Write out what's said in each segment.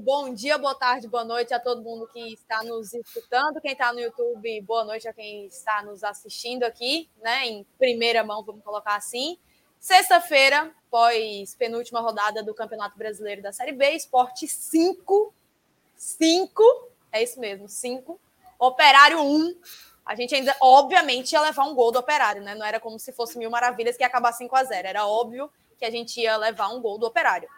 bom dia, boa tarde, boa noite a todo mundo que está nos escutando. Quem está no YouTube, boa noite a quem está nos assistindo aqui, né? Em primeira mão, vamos colocar assim. Sexta-feira, pós penúltima rodada do Campeonato Brasileiro da Série B, Esporte 5. 5, é isso mesmo, 5. Operário 1. A gente ainda, obviamente, ia levar um gol do Operário, né? Não era como se fosse mil maravilhas que ia acabar 5 a 0 Era óbvio que a gente ia levar um gol do Operário.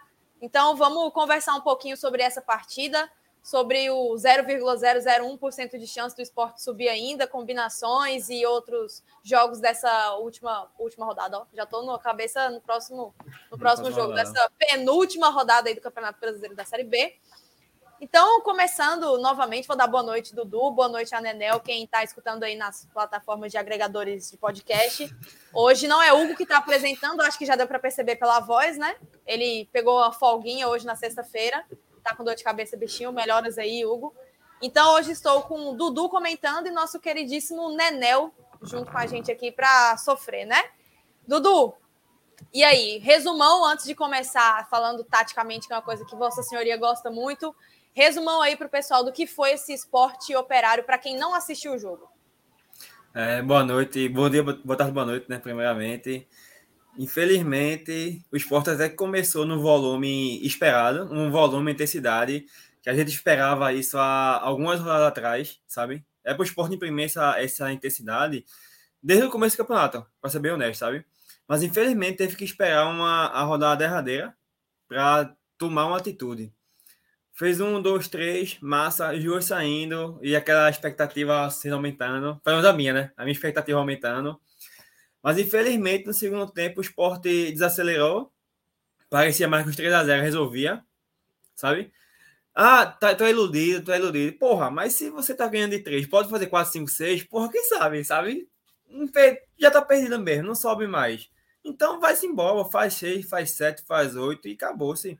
Então, vamos conversar um pouquinho sobre essa partida, sobre o 0,001% de chance do esporte subir ainda, combinações e outros jogos dessa última, última rodada. Ó, já estou na cabeça no próximo, no próximo jogo, dessa penúltima rodada aí do Campeonato Brasileiro da Série B. Então, começando novamente, vou dar boa noite, Dudu, boa noite a Nenel, quem está escutando aí nas plataformas de agregadores de podcast. Hoje não é Hugo que está apresentando, acho que já deu para perceber pela voz, né? Ele pegou a folguinha hoje na sexta-feira, tá com dor de cabeça, bichinho, melhoras aí, Hugo. Então, hoje estou com o Dudu comentando e nosso queridíssimo Nenel junto com a gente aqui para sofrer, né? Dudu, e aí, resumão antes de começar falando taticamente, que é uma coisa que Vossa Senhoria gosta muito. Resumão aí para o pessoal do que foi esse esporte operário para quem não assistiu o jogo. É, boa noite, bom dia, boa tarde, boa noite, né? Primeiramente. Infelizmente, o esporte até começou no volume esperado, um volume, intensidade, que a gente esperava isso há algumas rodadas atrás, sabe? É para o esporte imprimir essa, essa intensidade desde o começo do campeonato, para ser bem honesto, sabe? Mas infelizmente teve que esperar uma, a rodada derradeira para tomar uma atitude. Fez um, dois, três, massa, Ju saindo e aquela expectativa sendo aumentando. Pelo menos a minha, né? A minha expectativa aumentando. Mas infelizmente no segundo tempo o esporte desacelerou. Parecia mais que os 3 a 0 resolvia, sabe? Ah, tá, tô iludido, tô iludido. Porra, mas se você tá ganhando de 3, pode fazer 4, 5, 6, porra, quem sabe, sabe? Já tá perdido mesmo, não sobe mais. Então vai-se embora, faz 6, faz 7, faz 8 e acabou-se.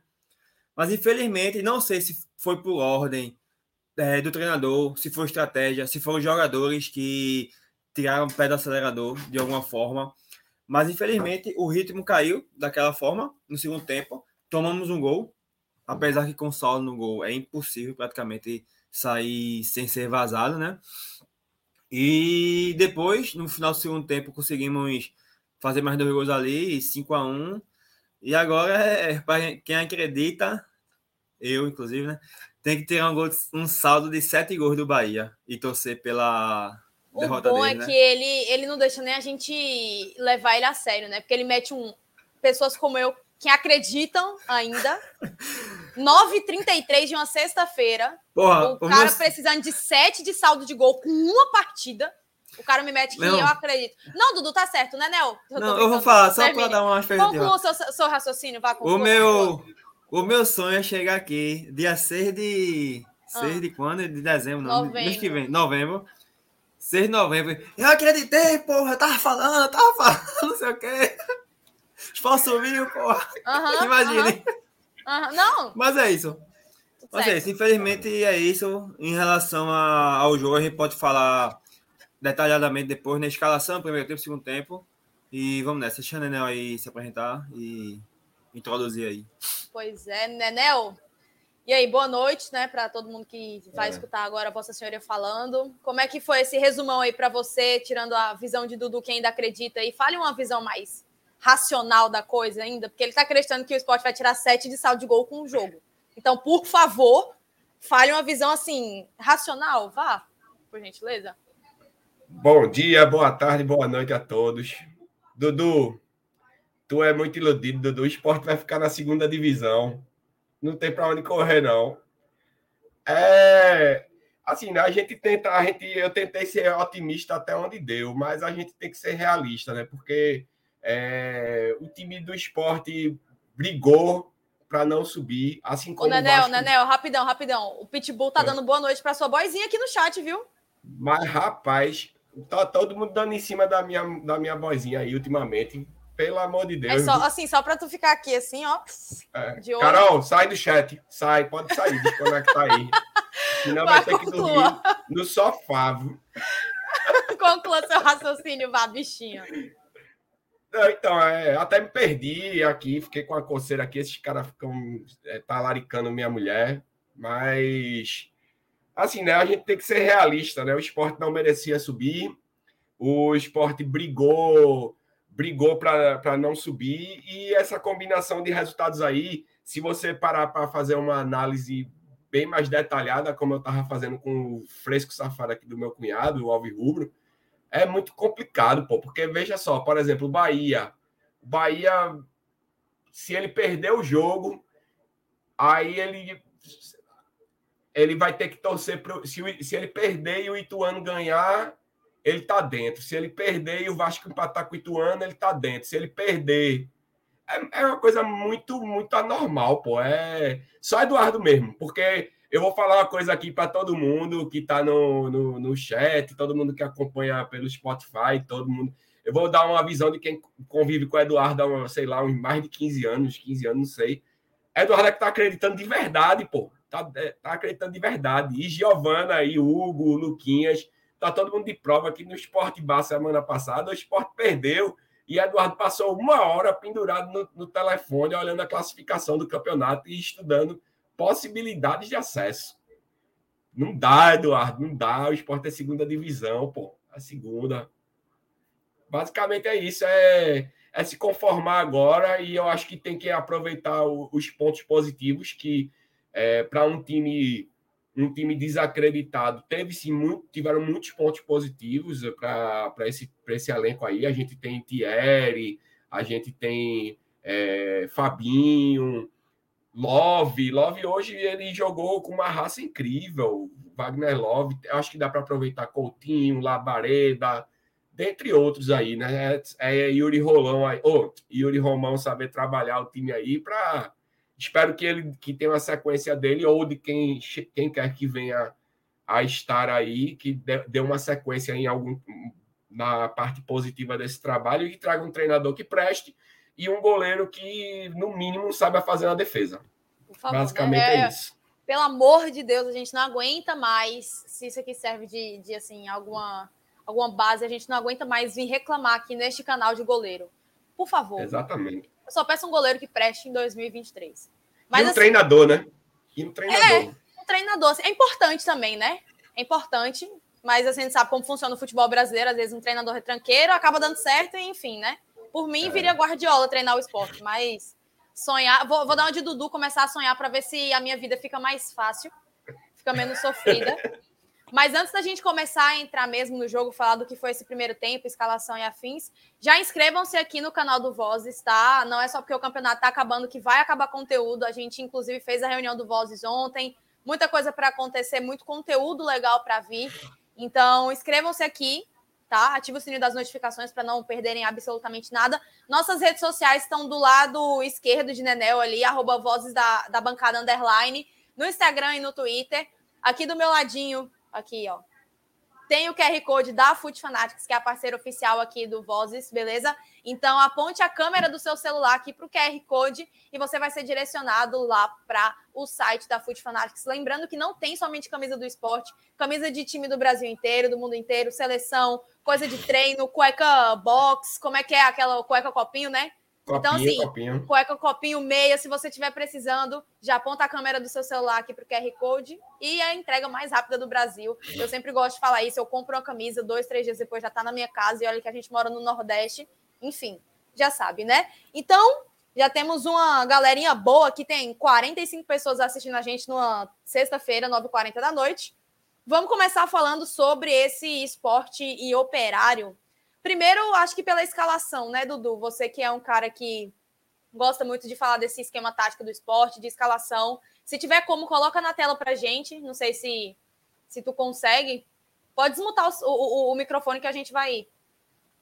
Mas infelizmente, não sei se foi por ordem é, do treinador, se foi estratégia, se foram jogadores que tiraram o pé do acelerador de alguma forma. Mas infelizmente o ritmo caiu daquela forma no segundo tempo. Tomamos um gol, apesar que com saldo no gol é impossível praticamente sair sem ser vazado, né? E depois, no final do segundo tempo, conseguimos fazer mais dois gols ali, 5 a 1 E agora, é, para quem acredita, eu inclusive, né? Tem que ter um, gol, um saldo de sete gols do Bahia e torcer pela o derrota bom dele, é né? que ele, ele não deixa nem a gente levar ele a sério, né? Porque ele mete um. Pessoas como eu que acreditam ainda. 9h33 de uma sexta-feira. O cara meu... precisando de sete de saldo de gol com uma partida. O cara me mete que não. eu acredito. Não, Dudu, tá certo, né, Nel? Eu não, eu vou falar, só para dar uma Conclua o seu, seu raciocínio, vá O meu, o meu sonho é chegar aqui dia 6 de. 6 ah. de quando? De dezembro, não. Novembro. Mês que vem, novembro. 6 de novembro. Eu acreditei, porra, eu tava falando, eu tava falando, não sei o quê. Esporte subiu, porra. Imagine. Não. Mas é isso. Mas é isso. Infelizmente é isso. Em relação a, ao jogo, a gente pode falar detalhadamente depois na escalação, primeiro tempo, segundo tempo. E vamos nessa. Deixa a Nenel aí se apresentar e introduzir aí. Pois é, Nenel. E aí, boa noite, né, para todo mundo que vai é. escutar agora a Vossa Senhoria falando. Como é que foi esse resumão aí para você, tirando a visão de Dudu, que ainda acredita, e fale uma visão mais racional da coisa ainda, porque ele está acreditando que o esporte vai tirar sete de saldo de gol com o jogo. Então, por favor, fale uma visão assim, racional, vá, por gentileza. Bom dia, boa tarde, boa noite a todos. Dudu, Tu é muito iludido, Dudu. O esporte vai ficar na segunda divisão. Não tem para onde correr, não. É. Assim, né, a gente tenta, a gente, eu tentei ser otimista até onde deu, mas a gente tem que ser realista, né? Porque é, o time do esporte brigou para não subir, assim como Ô, Nenel, Vasco... Nenel, rapidão, rapidão. O Pitbull tá é. dando boa noite para sua boizinha aqui no chat, viu? Mas, rapaz, tá todo mundo dando em cima da minha, da minha vozinha aí ultimamente. Pelo amor de Deus. É só, assim, só para tu ficar aqui assim, ó. É. Carol, sai do chat. Sai, pode sair, desconecta aí. Senão vai, vai ter que dormir no sofá. Conclua seu raciocínio, vá, bichinho. então, é, até me perdi aqui, fiquei com a coceira aqui. Esses caras ficam é, talaricando minha mulher. Mas, assim, né? A gente tem que ser realista, né? O esporte não merecia subir. O esporte brigou brigou para não subir e essa combinação de resultados aí, se você parar para fazer uma análise bem mais detalhada, como eu estava fazendo com o fresco safado aqui do meu cunhado, o Alves Rubro, é muito complicado, pô, porque veja só, por exemplo, o Bahia. O Bahia, se ele perder o jogo, aí ele ele vai ter que torcer pro, se, se ele perder e o Ituano ganhar, ele tá dentro. Se ele perder e o Vasco empatar com o Ituano, ele tá dentro. Se ele perder, é, é uma coisa muito, muito anormal, pô. É só Eduardo mesmo, porque eu vou falar uma coisa aqui para todo mundo que está no, no, no, chat, todo mundo que acompanha pelo Spotify, todo mundo. Eu vou dar uma visão de quem convive com o Eduardo há, sei lá, uns mais de 15 anos, 15 anos, não sei. Eduardo é que está acreditando de verdade, pô. Tá, é, tá acreditando de verdade. E Giovana, e Hugo, Luquinhas, tá todo mundo de prova aqui no Esporte Bar semana passada. O esporte perdeu e Eduardo passou uma hora pendurado no, no telefone, olhando a classificação do campeonato e estudando possibilidades de acesso. Não dá, Eduardo, não dá. O esporte é segunda divisão, pô. A segunda. Basicamente é isso. É, é se conformar agora e eu acho que tem que aproveitar o, os pontos positivos que é, para um time um time desacreditado teve sim muito, tiveram muitos pontos positivos para esse, esse elenco aí. A gente tem Thierry, a gente tem é, Fabinho, Love, Love hoje ele jogou com uma raça incrível. Wagner Love, acho que dá para aproveitar Coutinho, Labareda, dentre outros aí, né? É, é Yuri Rolão aí, oh, Yuri Romão saber trabalhar o time aí para espero que ele que tenha uma sequência dele ou de quem, quem quer que venha a estar aí, que dê, uma sequência em algum na parte positiva desse trabalho e traga um treinador que preste e um goleiro que, no mínimo, saiba fazer a defesa. Favor, Basicamente né? é, é, isso. Pelo amor de Deus, a gente não aguenta mais. Se isso aqui serve de, de assim, alguma, alguma base, a gente não aguenta mais vir reclamar aqui neste canal de goleiro. Por favor. Exatamente. Eu só peço um goleiro que preste em 2023. Mas, e um assim, treinador, né? E um treinador. É, um treinador. Assim, é importante também, né? É importante. Mas assim, a gente sabe como funciona o futebol brasileiro. Às vezes um treinador retranqueiro acaba dando certo, e, enfim, né? Por mim, é. viria Guardiola treinar o esporte, mas sonhar. Vou, vou dar uma de Dudu, começar a sonhar para ver se a minha vida fica mais fácil, fica menos sofrida. Mas antes da gente começar a entrar mesmo no jogo, falar do que foi esse primeiro tempo, escalação e afins, já inscrevam-se aqui no canal do Vozes, tá? Não é só porque o campeonato está acabando que vai acabar conteúdo. A gente, inclusive, fez a reunião do Vozes ontem. Muita coisa para acontecer, muito conteúdo legal para vir. Então, inscrevam-se aqui, tá? Ative o sininho das notificações para não perderem absolutamente nada. Nossas redes sociais estão do lado esquerdo de Nenel ali, arroba vozes da, da bancada underline, no Instagram e no Twitter. Aqui do meu ladinho, aqui, ó, tem o QR Code da Foot Fanatics, que é a parceira oficial aqui do Vozes, beleza? Então aponte a câmera do seu celular aqui para o QR Code e você vai ser direcionado lá para o site da Foot Fanatics. Lembrando que não tem somente camisa do esporte, camisa de time do Brasil inteiro, do mundo inteiro, seleção, coisa de treino, cueca box, como é que é aquela cueca copinho, né? Copinho, então, assim, copinho. cueca, copinho, meia, se você estiver precisando, já aponta a câmera do seu celular aqui para o QR Code e a entrega mais rápida do Brasil. Eu sempre gosto de falar isso. Eu compro uma camisa, dois, três dias depois já está na minha casa e olha que a gente mora no Nordeste. Enfim, já sabe, né? Então, já temos uma galerinha boa que tem 45 pessoas assistindo a gente numa sexta-feira, 9h40 da noite. Vamos começar falando sobre esse esporte e operário Primeiro, acho que pela escalação, né, Dudu? Você que é um cara que gosta muito de falar desse esquema tático do esporte, de escalação. Se tiver como, coloca na tela pra gente. Não sei se, se tu consegue. Pode desmutar o, o, o microfone que a gente vai,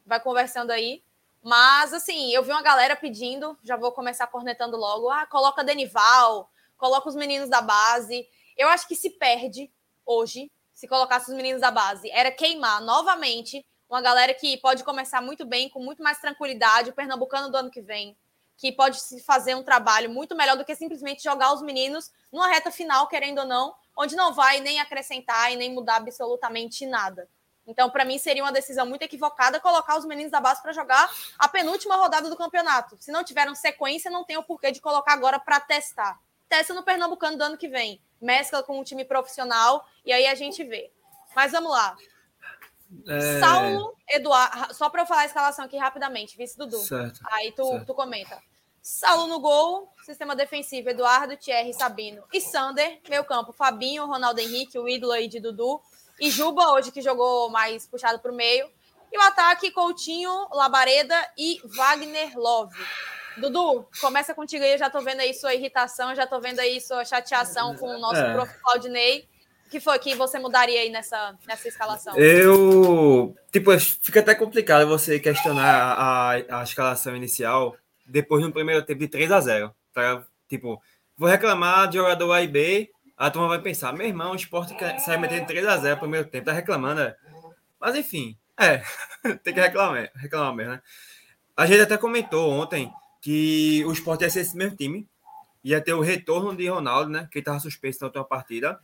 vai conversando aí. Mas, assim, eu vi uma galera pedindo, já vou começar cornetando logo. Ah, coloca Denival, coloca os meninos da base. Eu acho que se perde hoje, se colocasse os meninos da base, era queimar novamente uma galera que pode começar muito bem, com muito mais tranquilidade, o Pernambucano do ano que vem, que pode fazer um trabalho muito melhor do que simplesmente jogar os meninos numa reta final, querendo ou não, onde não vai nem acrescentar e nem mudar absolutamente nada. Então, para mim, seria uma decisão muito equivocada colocar os meninos da base para jogar a penúltima rodada do campeonato. Se não tiveram sequência, não tem o porquê de colocar agora para testar. Testa no Pernambucano do ano que vem. mescla com um time profissional e aí a gente vê. Mas vamos lá. É... Saulo, Eduardo. Só para eu falar a escalação aqui rapidamente, vice Dudu. Certo, aí tu, certo. tu comenta. Saulo no gol, sistema defensivo, Eduardo, Thierry, Sabino e Sander. Meio campo, Fabinho, Ronaldo Henrique, o ídolo aí de Dudu. E Juba, hoje que jogou mais puxado para o meio. E o ataque, Coutinho, Labareda e Wagner Love. Dudu, começa contigo aí, eu já tô vendo aí sua irritação, já tô vendo aí sua chateação com o nosso é. prof. Claudinei. Que foi que você mudaria aí nessa, nessa escalação? Eu. Tipo, fica até complicado você questionar a, a escalação inicial depois no primeiro tempo de 3 a 0 tá? Tipo, vou reclamar de jogador A e B, a turma vai pensar, meu irmão, o esporte sai metendo 3 a 0 no primeiro tempo, tá reclamando, é. Mas enfim, é, tem que reclamar, reclamar mesmo, né? A gente até comentou ontem que o esporte ia ser esse mesmo time, ia ter o retorno de Ronaldo, né? Que estava suspenso na última partida.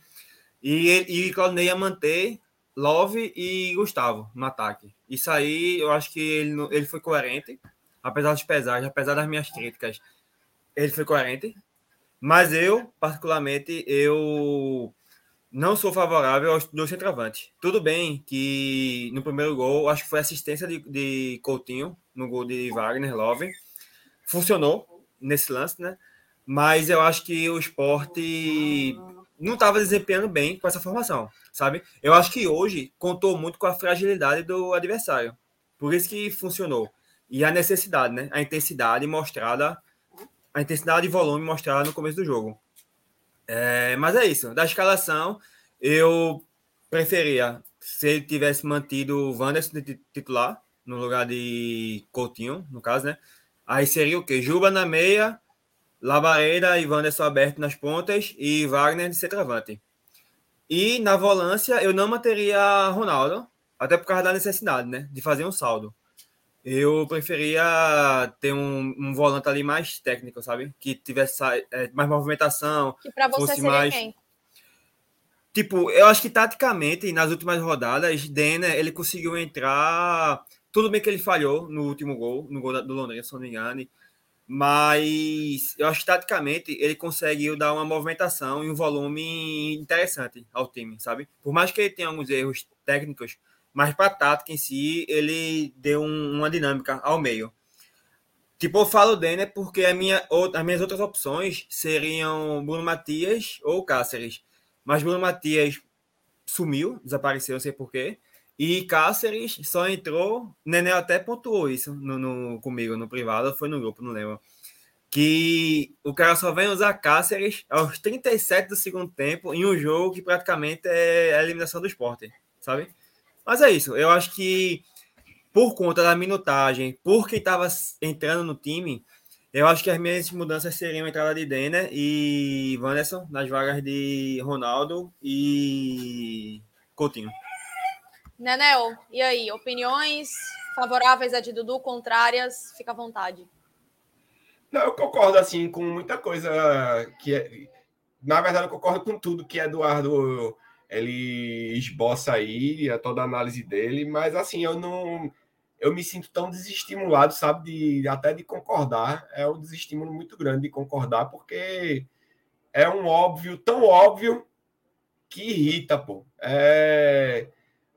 E, e Claudinei ia manter Love e Gustavo no ataque. Isso aí, eu acho que ele, ele foi coerente, apesar dos pesares, apesar das minhas críticas, ele foi coerente. Mas eu, particularmente, eu não sou favorável aos dois centroavantes. Tudo bem que no primeiro gol, acho que foi assistência de, de Coutinho, no gol de Wagner Love. Funcionou nesse lance, né? Mas eu acho que o esporte não estava desempenhando bem com essa formação, sabe? Eu acho que hoje contou muito com a fragilidade do adversário. Por isso que funcionou. E a necessidade, né? A intensidade mostrada, a intensidade e volume mostrada no começo do jogo. É, mas é isso. Da escalação, eu preferia se ele tivesse mantido o Wanderson de titular, no lugar de Coutinho, no caso, né? Aí seria o quê? Juba na meia, Labareda e Wanderson aberto nas pontas e Wagner de centroavante. E na volância eu não manteria Ronaldo, até por causa da necessidade, né? De fazer um saldo. Eu preferia ter um, um volante ali mais técnico, sabe? Que tivesse é, mais movimentação. Que para você seria mais... quem? Tipo, eu acho que taticamente, nas últimas rodadas, Denner, ele conseguiu entrar. Tudo bem que ele falhou no último gol, no gol do Londrina, se não me engano mas eu acho que taticamente ele conseguiu dar uma movimentação e um volume interessante ao time, sabe? Por mais que ele tenha alguns erros técnicos, mas para a tática em si, ele deu um, uma dinâmica ao meio. Tipo, eu falo Denner porque a minha, as minhas outras opções seriam Bruno Matias ou Cáceres. Mas Bruno Matias sumiu, desapareceu, não sei porquê. E Cáceres só entrou. Nenê até pontuou isso no, no, comigo no privado, foi no grupo, não lembro. Que o cara só vem usar Cáceres aos 37 do segundo tempo em um jogo que praticamente é a eliminação do esporte, sabe? Mas é isso. Eu acho que por conta da minutagem, por quem estava entrando no time, eu acho que as minhas mudanças seriam a entrada de Denner e Wanderson nas vagas de Ronaldo e Coutinho. Nenel, e aí? Opiniões favoráveis a de Dudu, contrárias? Fica à vontade. Não, eu concordo assim com muita coisa que é, na verdade eu concordo com tudo que Eduardo ele esboça aí, a toda a análise dele, mas assim, eu não eu me sinto tão desestimulado, sabe, de até de concordar. É um desestímulo muito grande de concordar porque é um óbvio, tão óbvio que irrita, pô. É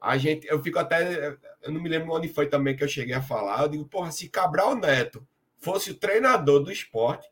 a gente, eu fico até, eu não me lembro onde foi também que eu cheguei a falar. Eu digo, porra, se Cabral Neto fosse o treinador do esporte,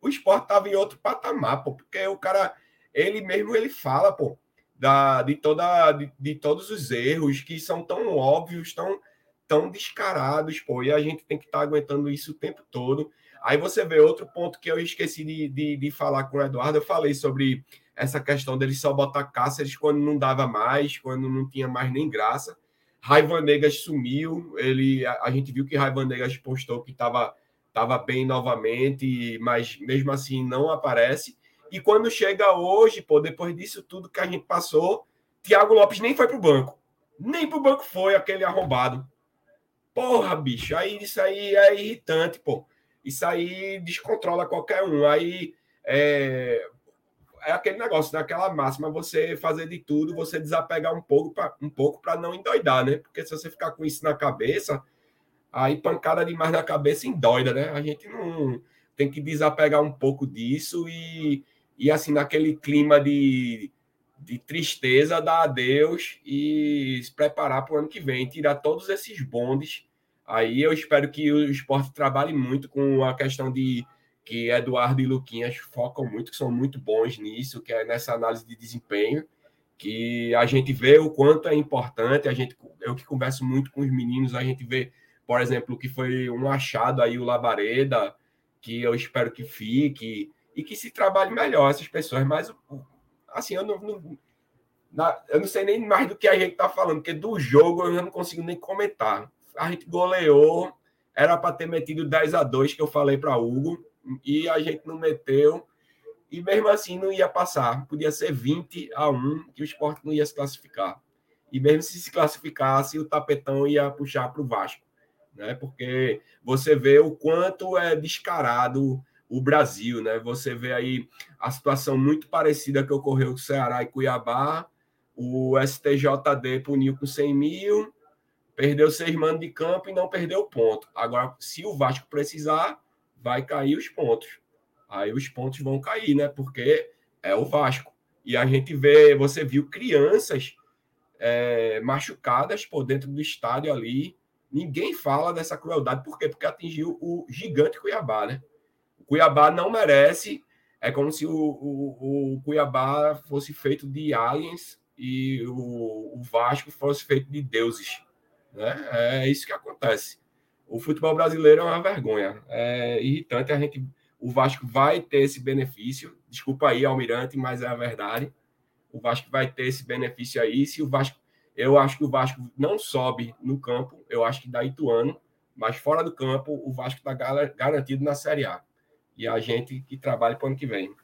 o esporte tava em outro patamar, pô, porque o cara, ele mesmo ele fala, pô, da, de, toda, de, de todos os erros que são tão óbvios, tão, tão descarados, pô, e a gente tem que estar tá aguentando isso o tempo todo. Aí você vê outro ponto que eu esqueci de, de, de falar com o Eduardo, eu falei sobre essa questão dele só botar Cáceres quando não dava mais, quando não tinha mais nem graça. Raiva Negas sumiu, ele, a, a gente viu que Raiva Negas postou que estava tava bem novamente, mas mesmo assim não aparece. E quando chega hoje, pô, depois disso tudo que a gente passou, Thiago Lopes nem foi pro banco. Nem pro banco foi aquele arrombado. Porra, bicho, aí isso aí é irritante, pô. Isso aí descontrola qualquer um. Aí é, é aquele negócio, daquela máxima, você fazer de tudo, você desapegar um pouco para um pouco para não endoidar, né? Porque se você ficar com isso na cabeça, aí pancada demais na cabeça endoida, né? A gente não tem que desapegar um pouco disso e, e assim, naquele clima de, de tristeza, dar adeus e se preparar para o ano que vem, tirar todos esses bondes. Aí eu espero que o esporte trabalhe muito com a questão de que Eduardo e Luquinhas focam muito, que são muito bons nisso, que é nessa análise de desempenho, que a gente vê o quanto é importante, a gente, eu que converso muito com os meninos, a gente vê, por exemplo, que foi um achado aí o Labareda, que eu espero que fique, e que se trabalhe melhor essas pessoas, mas assim, eu não, não na, eu não sei nem mais do que a gente está falando, porque do jogo eu não consigo nem comentar. A gente goleou, era para ter metido 10 a 2 que eu falei para Hugo, e a gente não meteu, e mesmo assim não ia passar. Podia ser 20 a 1 que o esporte não ia se classificar. E mesmo se se classificasse, o tapetão ia puxar para o Vasco. Né? Porque você vê o quanto é descarado o Brasil, né? Você vê aí a situação muito parecida que ocorreu com Ceará e Cuiabá. O STJD puniu com 100 mil, perdeu seis manos de campo e não perdeu ponto. Agora, se o Vasco precisar, vai cair os pontos. Aí os pontos vão cair, né? Porque é o Vasco. E a gente vê, você viu crianças é, machucadas por dentro do estádio ali. Ninguém fala dessa crueldade. Por quê? Porque atingiu o gigante Cuiabá, né? O Cuiabá não merece. É como se o, o, o Cuiabá fosse feito de aliens e o, o Vasco fosse feito de deuses. Né? É isso que acontece. O futebol brasileiro é uma vergonha. É irritante. A gente, o Vasco vai ter esse benefício. Desculpa aí, Almirante, mas é a verdade. O Vasco vai ter esse benefício aí. Se o Vasco, eu acho que o Vasco não sobe no campo. Eu acho que dá Ituano, mas fora do campo o Vasco está garantido na Série A. E a gente que trabalha para o ano que vem.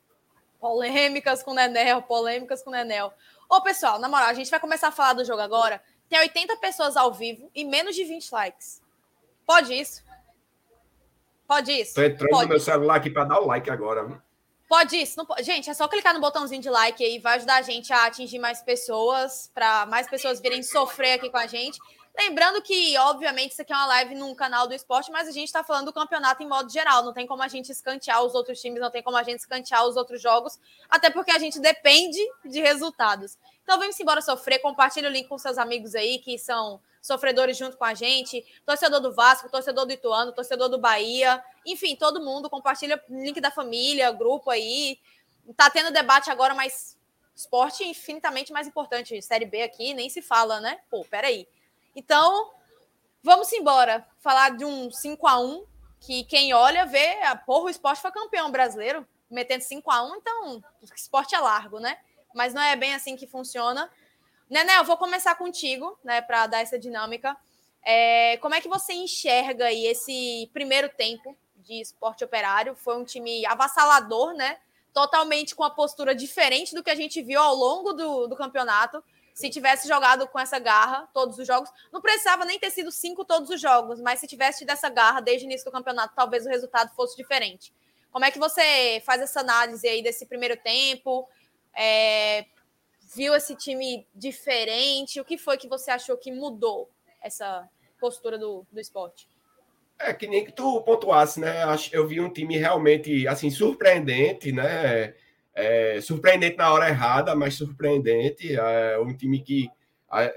Polêmicas com o Nenel, polêmicas com o Nenel. Ô, pessoal, na moral, a gente vai começar a falar do jogo agora. Tem 80 pessoas ao vivo e menos de 20 likes. Pode isso? Pode isso? Tô entrando pode. no meu celular aqui para dar o like agora. Pode isso? Não. Gente, é só clicar no botãozinho de like aí, vai ajudar a gente a atingir mais pessoas, para mais pessoas virem sofrer aqui com a gente. Lembrando que, obviamente, isso aqui é uma live num canal do esporte, mas a gente está falando do campeonato em modo geral. Não tem como a gente escantear os outros times, não tem como a gente escantear os outros jogos, até porque a gente depende de resultados. Então, vamos embora sofrer. Compartilhe o link com seus amigos aí que são sofredores junto com a gente, torcedor do Vasco, torcedor do Ituano, torcedor do Bahia, enfim, todo mundo compartilha link da família, grupo aí. Tá tendo debate agora, mas esporte infinitamente mais importante. Série B aqui nem se fala, né? Pô, peraí. Então, vamos embora. Falar de um 5 a 1 que quem olha vê, a porra, o esporte foi campeão brasileiro, metendo 5 a 1 então o esporte é largo, né? Mas não é bem assim que funciona. Nené, eu vou começar contigo, né, para dar essa dinâmica. É, como é que você enxerga aí esse primeiro tempo de esporte operário? Foi um time avassalador, né? Totalmente com a postura diferente do que a gente viu ao longo do, do campeonato. Se tivesse jogado com essa garra todos os jogos, não precisava nem ter sido cinco todos os jogos, mas se tivesse tido essa garra desde o início do campeonato, talvez o resultado fosse diferente. Como é que você faz essa análise aí desse primeiro tempo? É, viu esse time diferente? O que foi que você achou que mudou essa postura do, do esporte? É que nem que tu pontuasse, né? Eu vi um time realmente assim surpreendente, né? É, surpreendente na hora errada, mas surpreendente. É um time que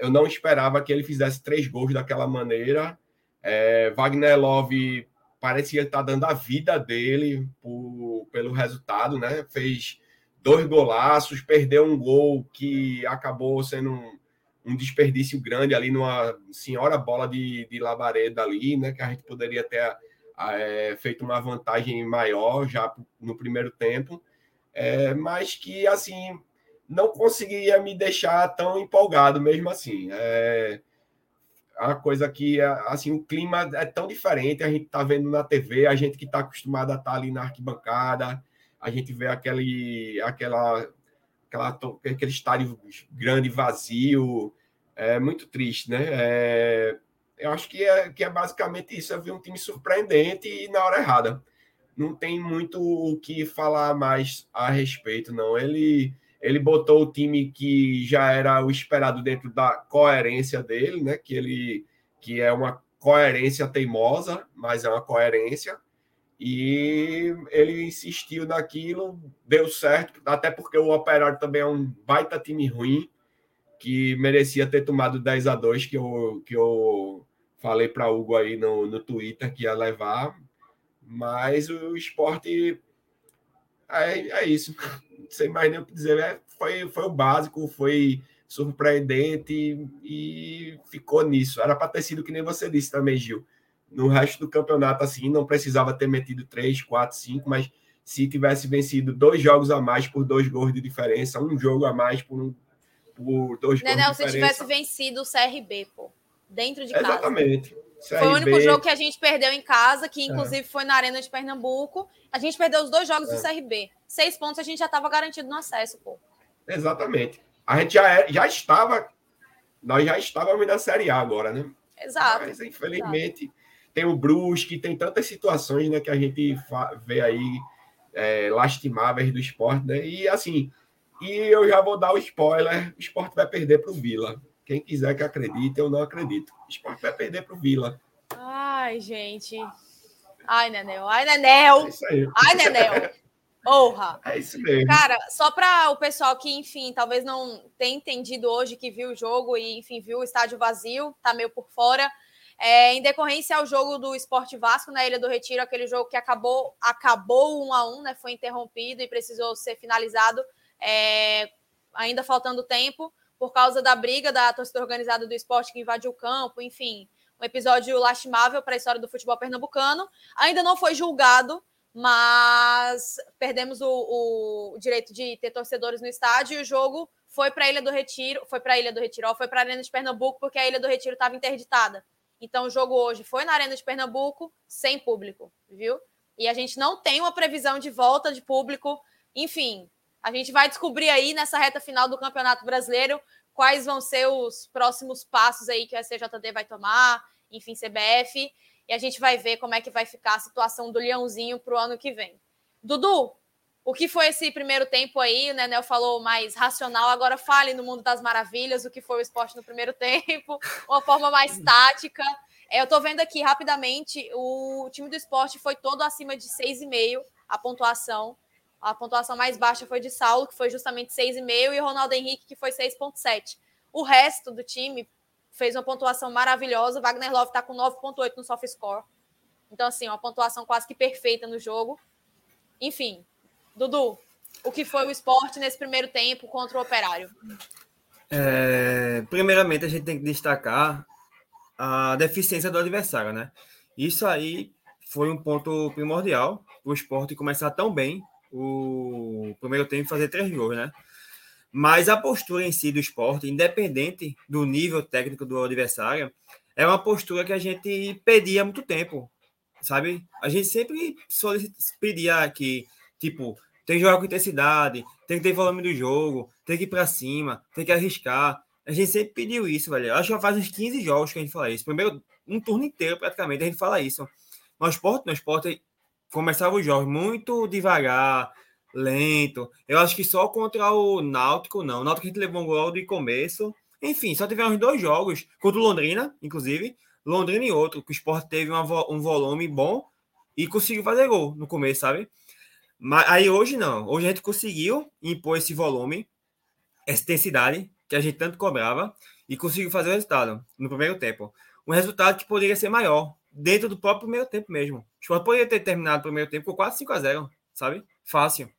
eu não esperava que ele fizesse três gols daquela maneira. É, Wagner Love parecia estar dando a vida dele por, pelo resultado, né? Fez dois golaços, perdeu um gol que acabou sendo um, um desperdício grande ali numa senhora bola de, de labareda ali, né? Que a gente poderia ter é, feito uma vantagem maior já no primeiro tempo, é, mas que assim não conseguia me deixar tão empolgado mesmo assim. É, a coisa que assim o clima é tão diferente a gente está vendo na TV a gente que está acostumado a estar tá ali na arquibancada a gente vê aquele, aquela, aquela, aquele estádio grande, vazio, é muito triste, né? É, eu acho que é, que é basicamente isso. Eu vi um time surpreendente e na hora errada. Não tem muito o que falar mais a respeito, não. Ele, ele botou o time que já era o esperado dentro da coerência dele, né? Que ele que é uma coerência teimosa, mas é uma coerência E ele insistiu naquilo, deu certo, até porque o Operário também é um baita time ruim, que merecia ter tomado 10 a 2 que eu, que eu falei para Hugo aí no, no Twitter que ia levar. Mas o esporte é, é isso. Sei mais nem o que dizer. É, foi, foi o básico, foi surpreendente e ficou nisso. Era para ter sido que nem você disse também, Gil no resto do campeonato, assim, não precisava ter metido três, quatro, cinco, mas se tivesse vencido dois jogos a mais por dois gols de diferença, um jogo a mais por, um, por dois Nenel, gols de diferença. se tivesse vencido o CRB, pô, dentro de casa. Exatamente. CRB... Foi o único jogo que a gente perdeu em casa, que inclusive é. foi na Arena de Pernambuco. A gente perdeu os dois jogos é. do CRB. Seis pontos a gente já estava garantido no acesso, pô. Exatamente. A gente já, é, já estava, nós já estávamos na Série A agora, né? Exato. Mas, infelizmente, Exato tem o Brusque, tem tantas situações né, que a gente vê aí é, lastimáveis do esporte, né? E assim, e eu já vou dar o spoiler: o esporte vai perder para o Vila. Quem quiser que acredite, eu não acredito. O esporte vai perder para o Vila. Ai, gente. Ai, Nenel. Ai, Nenel. É isso aí. Ai, Nenel. Honra. É isso mesmo. Cara, só para o pessoal que, enfim, talvez não tenha entendido hoje que viu o jogo e, enfim, viu o estádio vazio, tá meio por fora. É, em decorrência ao jogo do Esporte Vasco na Ilha do Retiro, aquele jogo que acabou acabou um a um, né? Foi interrompido e precisou ser finalizado, é, ainda faltando tempo, por causa da briga da torcida organizada do esporte que invadiu o campo, enfim, um episódio lastimável para a história do futebol pernambucano. Ainda não foi julgado, mas perdemos o, o direito de ter torcedores no estádio e o jogo foi para a Ilha do Retiro, foi para a Ilha do Retiro, foi para a Arena de Pernambuco, porque a Ilha do Retiro estava interditada. Então, o jogo hoje foi na Arena de Pernambuco, sem público, viu? E a gente não tem uma previsão de volta de público. Enfim, a gente vai descobrir aí nessa reta final do Campeonato Brasileiro quais vão ser os próximos passos aí que a CJD vai tomar, enfim, CBF, e a gente vai ver como é que vai ficar a situação do Leãozinho para o ano que vem. Dudu, o que foi esse primeiro tempo aí? O Nenel falou mais racional, agora fale no mundo das maravilhas o que foi o esporte no primeiro tempo, uma forma mais tática. É, eu tô vendo aqui rapidamente, o time do esporte foi todo acima de 6,5 a pontuação. A pontuação mais baixa foi de Saulo, que foi justamente 6,5, e Ronaldo Henrique, que foi 6,7. O resto do time fez uma pontuação maravilhosa. Wagner Love está com 9,8 no soft score. Então, assim, uma pontuação quase que perfeita no jogo. Enfim, Dudu, o que foi o esporte nesse primeiro tempo contra o Operário? É, primeiramente, a gente tem que destacar a deficiência do adversário, né? Isso aí foi um ponto primordial o esporte começar tão bem o primeiro tempo e fazer três gols, né? Mas a postura em si do esporte, independente do nível técnico do adversário, é uma postura que a gente pedia há muito tempo, sabe? A gente sempre pedia que, tipo, tem que jogar com intensidade, tem que ter volume do jogo, tem que ir para cima, tem que arriscar. A gente sempre pediu isso, velho. Acho que já faz uns 15 jogos que a gente fala isso. Primeiro, um turno inteiro praticamente a gente fala isso. No esporte, no esporte, começava os jogos muito devagar, lento. Eu acho que só contra o Náutico, não. O Náutico a gente levou um gol de começo. Enfim, só tivemos dois jogos, contra o Londrina, inclusive. Londrina e outro, que o esporte teve uma, um volume bom e conseguiu fazer gol no começo, sabe? Mas aí hoje não. Hoje a gente conseguiu impor esse volume, essa intensidade que a gente tanto cobrava e conseguiu fazer o resultado no primeiro tempo. Um resultado que poderia ser maior, dentro do próprio primeiro tempo mesmo. O poderia ter terminado o primeiro tempo com 4 5 a 0 sabe? Fácil.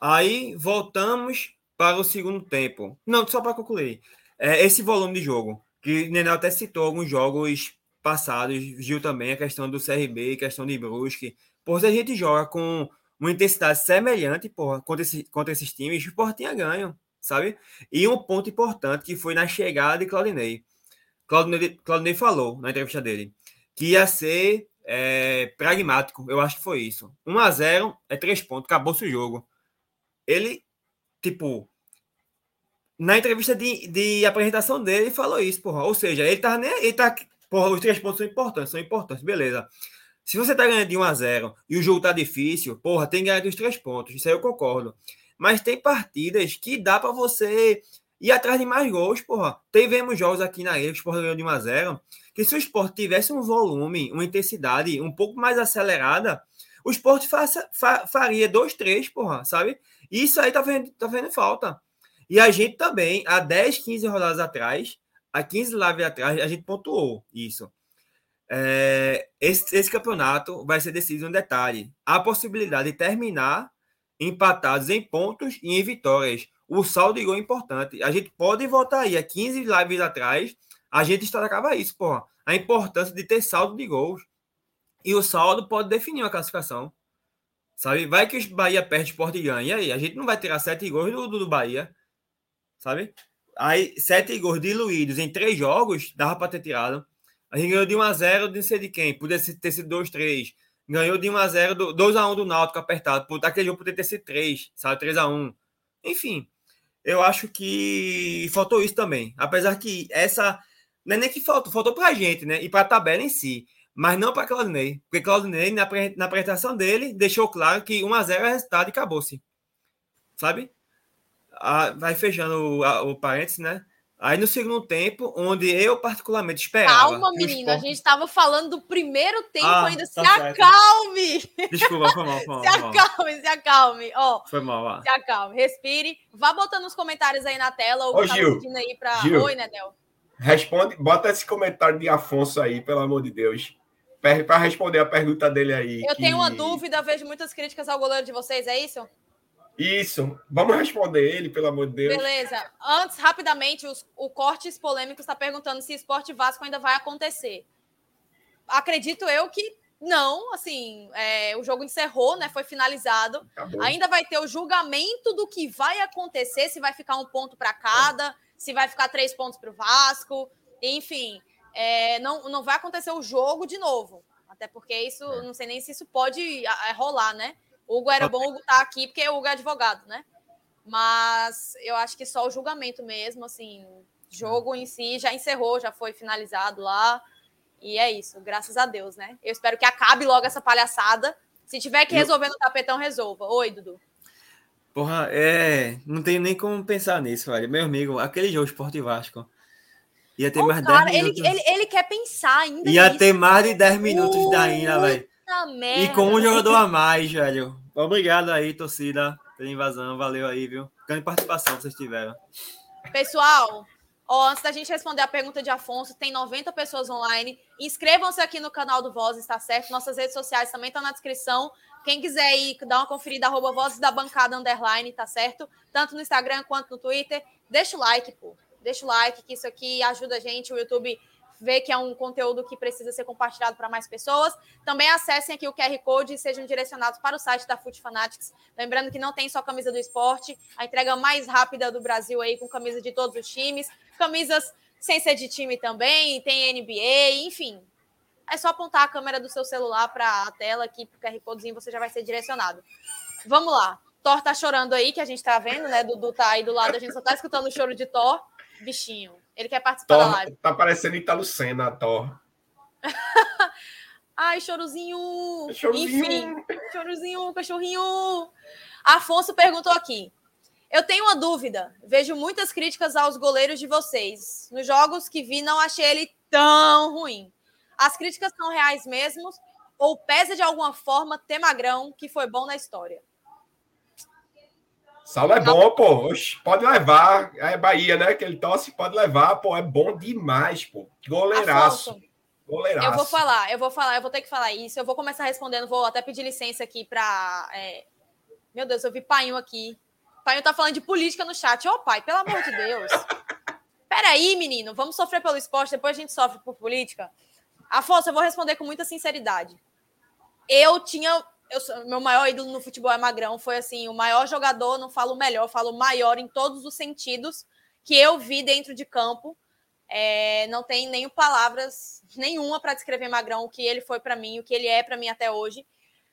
Aí voltamos para o segundo tempo. Não, só para concluir. É, esse volume de jogo, que Nenel até citou alguns jogos passados, Gil também, a questão do CRB, questão de Brusque, por se a gente joga com uma intensidade semelhante porra, contra, esse, contra esses times, o Sport tinha ganho, sabe? E um ponto importante que foi na chegada de Claudinei. Claudinei, Claudinei falou na entrevista dele que ia ser é, pragmático. Eu acho que foi isso. 1 a 0 é 3 pontos, acabou-se o jogo. Ele, tipo, na entrevista de, de apresentação dele, falou isso, porra. Ou seja, ele tá nem. Ele tá, porra, os três pontos são importantes, são importantes, beleza. Se você tá ganhando de 1 a 0 e o jogo tá difícil, porra, tem que ganhar dos três pontos. Isso aí eu concordo. Mas tem partidas que dá para você ir atrás de mais gols, porra. Tivemos jogos aqui na ilha, o Sport ganhou de 1 a 0 que se o esporte tivesse um volume, uma intensidade um pouco mais acelerada, o esporte faça, fa, faria dois, três, porra, sabe? Isso aí tá vendo, tá vendo falta. E a gente também, há 10, 15 rodadas atrás, há 15 lives atrás, a gente pontuou isso. É, esse, esse, campeonato vai ser decidido um detalhe. A possibilidade de terminar empatados em pontos e em vitórias. O saldo de gol é importante. A gente pode voltar aí a 15 lives atrás, a gente destacava isso, porra. A importância de ter saldo de gols. E o saldo pode definir uma classificação. Sabe? Vai que o Bahia perde esporte e ganha. E aí? A gente não vai tirar sete gols do, do, do Bahia. Sabe? Aí, sete gols diluídos em três jogos, dava para ter tirado. A gente ganhou de 1x0 de não sei de quem. Podia ter sido 2x3. Ganhou de 1x0, 2x1 do Náutico apertado. Por, aquele jogo poderia ter sido 3, sabe? 3x1. Enfim, eu acho que faltou isso também. Apesar que essa. Não é nem que faltou, faltou pra gente, né? E pra tabela em si. Mas não para Claudinei. Porque Claudinei, na, na apresentação dele, deixou claro que 1x0 é resultado e acabou-se. Sabe? Ah, vai fechando o, a, o parênteses, né? Aí no segundo tempo, onde eu particularmente esperava. Calma, menino, esporte... a gente estava falando do primeiro tempo ah, ainda. Tá se certo. acalme! Desculpa, foi mal, foi mal. se acalme, se acalme. Ó, foi mal, ó. Se acalme, respire. Vá botando os comentários aí na tela. Ou Ô, Gil, aí pra... Gil, Oi, Nedel. Responde, bota esse comentário de Afonso aí, pelo amor de Deus. Para responder a pergunta dele aí. Eu que... tenho uma dúvida, vejo muitas críticas ao goleiro de vocês, é isso? Isso. Vamos responder ele, pelo amor de Deus. Beleza. Antes, rapidamente, os, o Cortes Polêmicos está perguntando se Esporte Vasco ainda vai acontecer. Acredito eu que não, assim, é, o jogo encerrou, né? Foi finalizado. Acabou. Ainda vai ter o julgamento do que vai acontecer, se vai ficar um ponto para cada, se vai ficar três pontos para o Vasco, enfim. É, não, não vai acontecer o jogo de novo. Até porque isso, é. não sei nem se isso pode rolar, né? Hugo era bom Hugo estar tá aqui, porque o Hugo é advogado, né? Mas eu acho que só o julgamento mesmo, assim, jogo em si já encerrou, já foi finalizado lá. E é isso, graças a Deus, né? Eu espero que acabe logo essa palhaçada. Se tiver que resolver no tapetão, resolva. Oi, Dudu. Porra, é. Não tenho nem como pensar nisso, velho. Meu amigo, aquele jogo Esporte Vasco. Ia ter mais cara, 10 minutos. Ele, ele, ele, quer pensar ainda. Ia nisso. ter mais de 10 minutos da Ina, velho. E com um jogador a mais, velho. Obrigado aí, torcida, pela invasão. Valeu aí, viu? Grande participação que vocês tiveram. Pessoal, ó, antes da gente responder a pergunta de Afonso, tem 90 pessoas online. Inscrevam-se aqui no canal do Voz, está certo? Nossas redes sociais também estão na descrição. Quem quiser ir dar uma conferida, arroba Vozes da Bancada Underline, tá certo? Tanto no Instagram quanto no Twitter. Deixa o like, pô. Deixa o like, que isso aqui ajuda a gente. O YouTube vê que é um conteúdo que precisa ser compartilhado para mais pessoas. Também acessem aqui o QR Code e sejam direcionados para o site da Foot Fanatics. Lembrando que não tem só camisa do esporte, a entrega mais rápida do Brasil aí com camisa de todos os times, camisas sem ser de time também, tem NBA, enfim. É só apontar a câmera do seu celular para a tela aqui, para o QR Codezinho, você já vai ser direcionado. Vamos lá. Thor tá chorando aí, que a gente tá vendo, né? Dudu tá aí do lado, a gente só tá escutando o choro de Thor. Bichinho. Ele quer participar Thor, da live. Tá parecendo Italo Senna, Thor. Ai, chorozinho. chorozinho. Enfim, chorozinho, cachorrinho. Afonso perguntou aqui. Eu tenho uma dúvida. Vejo muitas críticas aos goleiros de vocês. Nos jogos que vi, não achei ele tão ruim. As críticas são reais mesmo? Ou pesa de alguma forma ter Magrão, que foi bom na história? Saulo é bom, pô. Oxe, pode levar. É Bahia, né? Que ele tosse, pode levar, pô. É bom demais, pô. Goleiraço. Goleiraço. Eu vou falar, eu vou falar, eu vou ter que falar isso. Eu vou começar respondendo, vou até pedir licença aqui para. É... Meu Deus, eu vi Painho aqui. Painho tá falando de política no chat. Ô, oh, pai, pelo amor de Deus. Peraí, menino, vamos sofrer pelo esporte, depois a gente sofre por política. Afonso, eu vou responder com muita sinceridade. Eu tinha eu meu maior ídolo no futebol é Magrão. Foi assim, o maior jogador, não falo melhor, falo maior em todos os sentidos que eu vi dentro de campo. É, não tem nem palavras nenhuma para descrever Magrão, o que ele foi para mim, o que ele é para mim até hoje.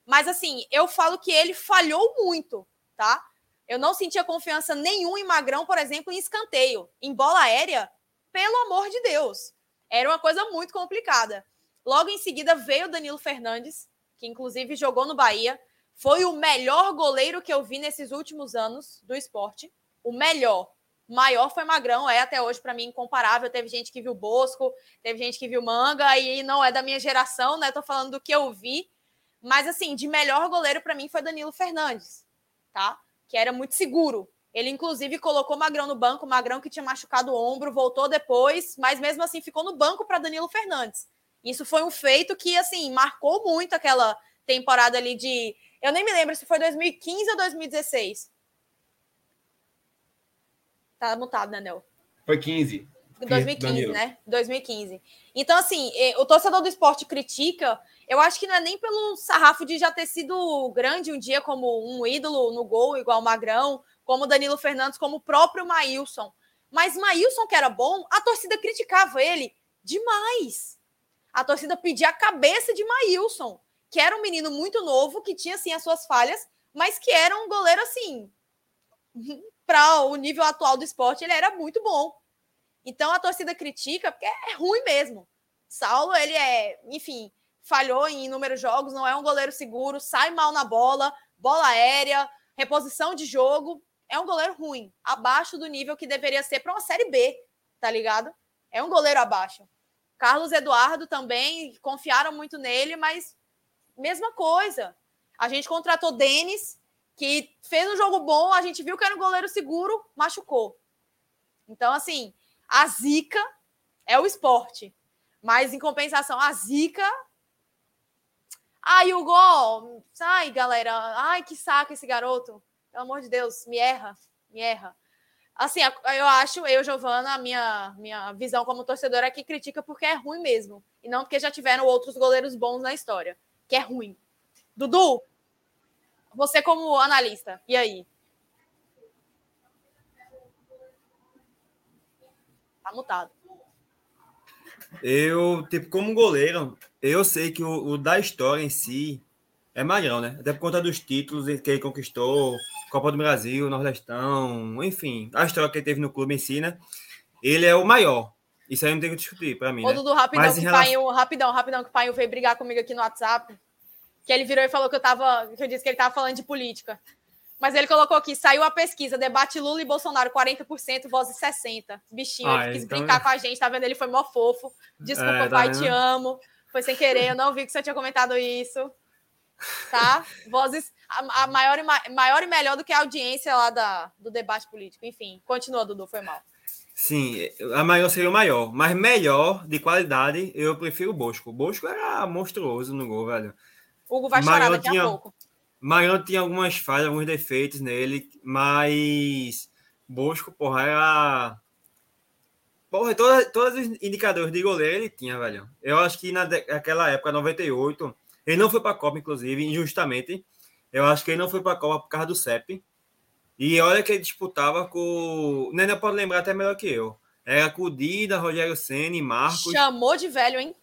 Mas assim, eu falo que ele falhou muito, tá? Eu não sentia confiança nenhuma em Magrão, por exemplo, em escanteio, em bola aérea, pelo amor de Deus. Era uma coisa muito complicada. Logo em seguida veio o Danilo Fernandes, que inclusive jogou no Bahia, foi o melhor goleiro que eu vi nesses últimos anos do esporte. O melhor. maior foi Magrão, é até hoje para mim incomparável. Teve gente que viu Bosco, teve gente que viu Manga, e não é da minha geração, né? Tô falando do que eu vi. Mas, assim, de melhor goleiro para mim foi Danilo Fernandes, tá? Que era muito seguro. Ele, inclusive, colocou Magrão no banco, Magrão que tinha machucado o ombro, voltou depois, mas mesmo assim ficou no banco para Danilo Fernandes. Isso foi um feito que, assim, marcou muito aquela temporada ali de. Eu nem me lembro se foi 2015 ou 2016. Tá mutado, né, Nel? Foi 15. 2015, Danilo. né? 2015. Então, assim, o torcedor do esporte critica, eu acho que não é nem pelo sarrafo de já ter sido grande um dia como um ídolo no gol, igual o Magrão, como Danilo Fernandes, como o próprio Maílson. Mas Maílson, que era bom, a torcida criticava ele demais. A torcida pedia a cabeça de Maílson, que era um menino muito novo, que tinha, assim, as suas falhas, mas que era um goleiro, assim, para o nível atual do esporte, ele era muito bom. Então a torcida critica porque é ruim mesmo. Saulo, ele é, enfim, falhou em inúmeros jogos, não é um goleiro seguro, sai mal na bola, bola aérea, reposição de jogo. É um goleiro ruim, abaixo do nível que deveria ser para uma Série B, tá ligado? É um goleiro abaixo. Carlos Eduardo também, confiaram muito nele, mas mesma coisa. A gente contratou Denis, que fez um jogo bom, a gente viu que era um goleiro seguro, machucou. Então, assim, a zica é o esporte. Mas, em compensação, a zica. Ai, Hugo! Ai, galera! Ai, que saco esse garoto! Pelo amor de Deus, me erra, me erra. Assim, eu acho, eu, Giovana, a minha, minha visão como torcedora é que critica porque é ruim mesmo. E não porque já tiveram outros goleiros bons na história. Que é ruim. Dudu, você como analista, e aí? Tá mutado. Eu, tipo, como goleiro, eu sei que o, o, da história em si é Magrão, né? Até por conta dos títulos que ele conquistou, Copa do Brasil, Nordestão, enfim, a história que ele teve no clube em si, né? Ele é o maior. Isso aí não tem que discutir pra mim. Ô, né? Dudu, rapidão, Mas que relação... Painho, rapidão, rapidão, que o Painho veio brigar comigo aqui no WhatsApp. Que ele virou e falou que eu tava. Que eu disse que ele tava falando de política. Mas ele colocou aqui, saiu a pesquisa, debate Lula e Bolsonaro, 40%, vozes 60%. Bichinho, ah, ele quis então... brincar com a gente, tá vendo? Ele foi mó fofo. Desculpa, é, tá pai, te amo. Foi sem querer, eu não vi que você tinha comentado isso. Tá? Vozes, a, a maior, e, maior e melhor do que a audiência lá da, do debate político. Enfim, continua, Dudu, foi mal. Sim, a maior seria o maior, mas melhor, de qualidade, eu prefiro o Bosco. O Bosco era monstruoso no gol, velho. Hugo vai chorar daqui tinha... a pouco. Mariano tinha algumas falhas, alguns defeitos nele, mas Bosco, porra, era. Porra, todos, todos os indicadores de goleiro ele tinha, velho. Eu acho que naquela época, 98, ele não foi para a Copa, inclusive, injustamente. Eu acho que ele não foi para a Copa por causa do CEP. E olha que ele disputava com. O Nenê pode lembrar até melhor que eu. Era com o Dida, Rogério Senna e Marcos. Chamou de velho, hein?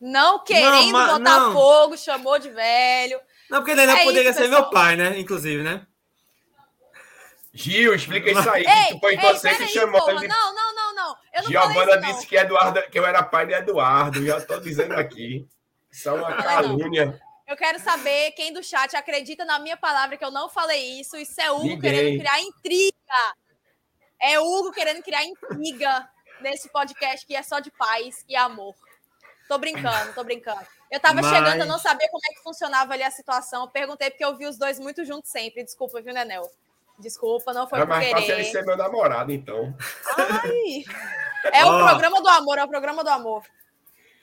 Não querendo não, botar não. fogo, chamou de velho. Não, porque ele é poderia isso, ser pessoal. meu pai, né? Inclusive, né? Gil, explica isso aí. Ei, que foi ei, você que aí, chamou ele. Não, não, não, não. Eu não Giovana isso, disse que, Eduardo, que eu era pai de Eduardo. Já estou dizendo aqui. Isso é uma calúnia. Eu quero saber quem do chat acredita na minha palavra que eu não falei isso. Isso é Hugo Ninguém. querendo criar intriga. É Hugo querendo criar intriga nesse podcast que é só de paz e amor. Tô brincando, tô brincando. Eu tava Mas... chegando, eu não sabia como é que funcionava ali a situação. Eu perguntei porque eu vi os dois muito juntos sempre. Desculpa, viu, Nenel? Desculpa, não foi Era por mais querer. ele ser meu namorado, então. Ai! É oh. o programa do amor, é o programa do amor.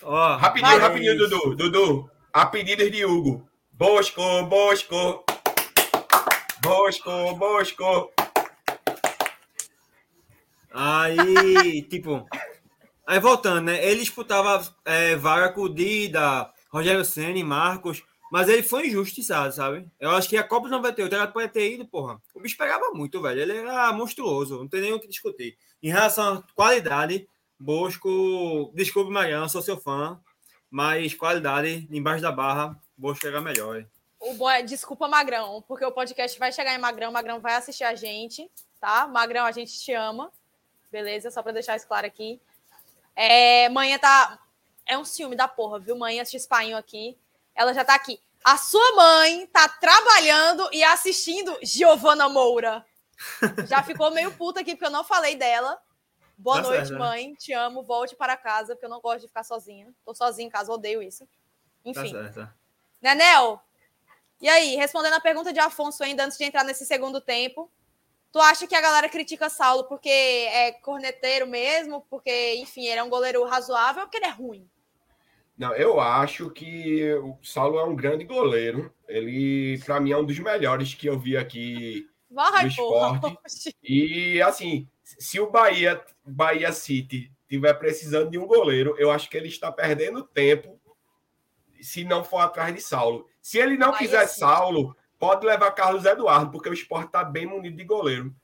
Oh, rapidinho, rapidinho, Dudu. Dudu, a pedidos de Hugo. Bosco, Bosco. Bosco, Bosco. Aí, tipo, aí voltando, né? Ele disputava é, vaga com o Dida, Rogério Senna e Marcos, mas ele foi injustiçado, sabe? Eu acho que a Copa 98 ela pode ter ido, porra. O bicho pegava muito, velho. Ele era monstruoso, não tem nem o que discutir. Em relação à qualidade, Bosco, desculpe, Mariano, sou seu fã, mas qualidade, embaixo da barra, Bosco era melhor. O bom é, desculpa, Magrão, porque o podcast vai chegar em Magrão, Magrão vai assistir a gente, tá? Magrão, a gente te ama, beleza? Só para deixar isso claro aqui. É, manhã tá é um ciúme da porra, viu? Mãe assiste espainho aqui. Ela já tá aqui. A sua mãe tá trabalhando e assistindo Giovana Moura. Já ficou meio puta aqui, porque eu não falei dela. Boa tá noite, né? mãe. Né? Te amo. Volte para casa, porque eu não gosto de ficar sozinha. Tô sozinha em casa, odeio isso. Tá Enfim. Tá certo. Nenel, e aí, respondendo a pergunta de Afonso ainda antes de entrar nesse segundo tempo, tu acha que a galera critica Saulo porque é corneteiro mesmo, porque, enfim, ele é um goleiro razoável ou porque ele é ruim? Não, eu acho que o Saulo é um grande goleiro. Ele, para mim, é um dos melhores que eu vi aqui Vai, no esporte. Porra. E assim, se o Bahia, Bahia City tiver precisando de um goleiro, eu acho que ele está perdendo tempo se não for atrás de Saulo. Se ele não Bahia quiser City. Saulo, pode levar Carlos Eduardo, porque o esporte está bem munido de goleiro.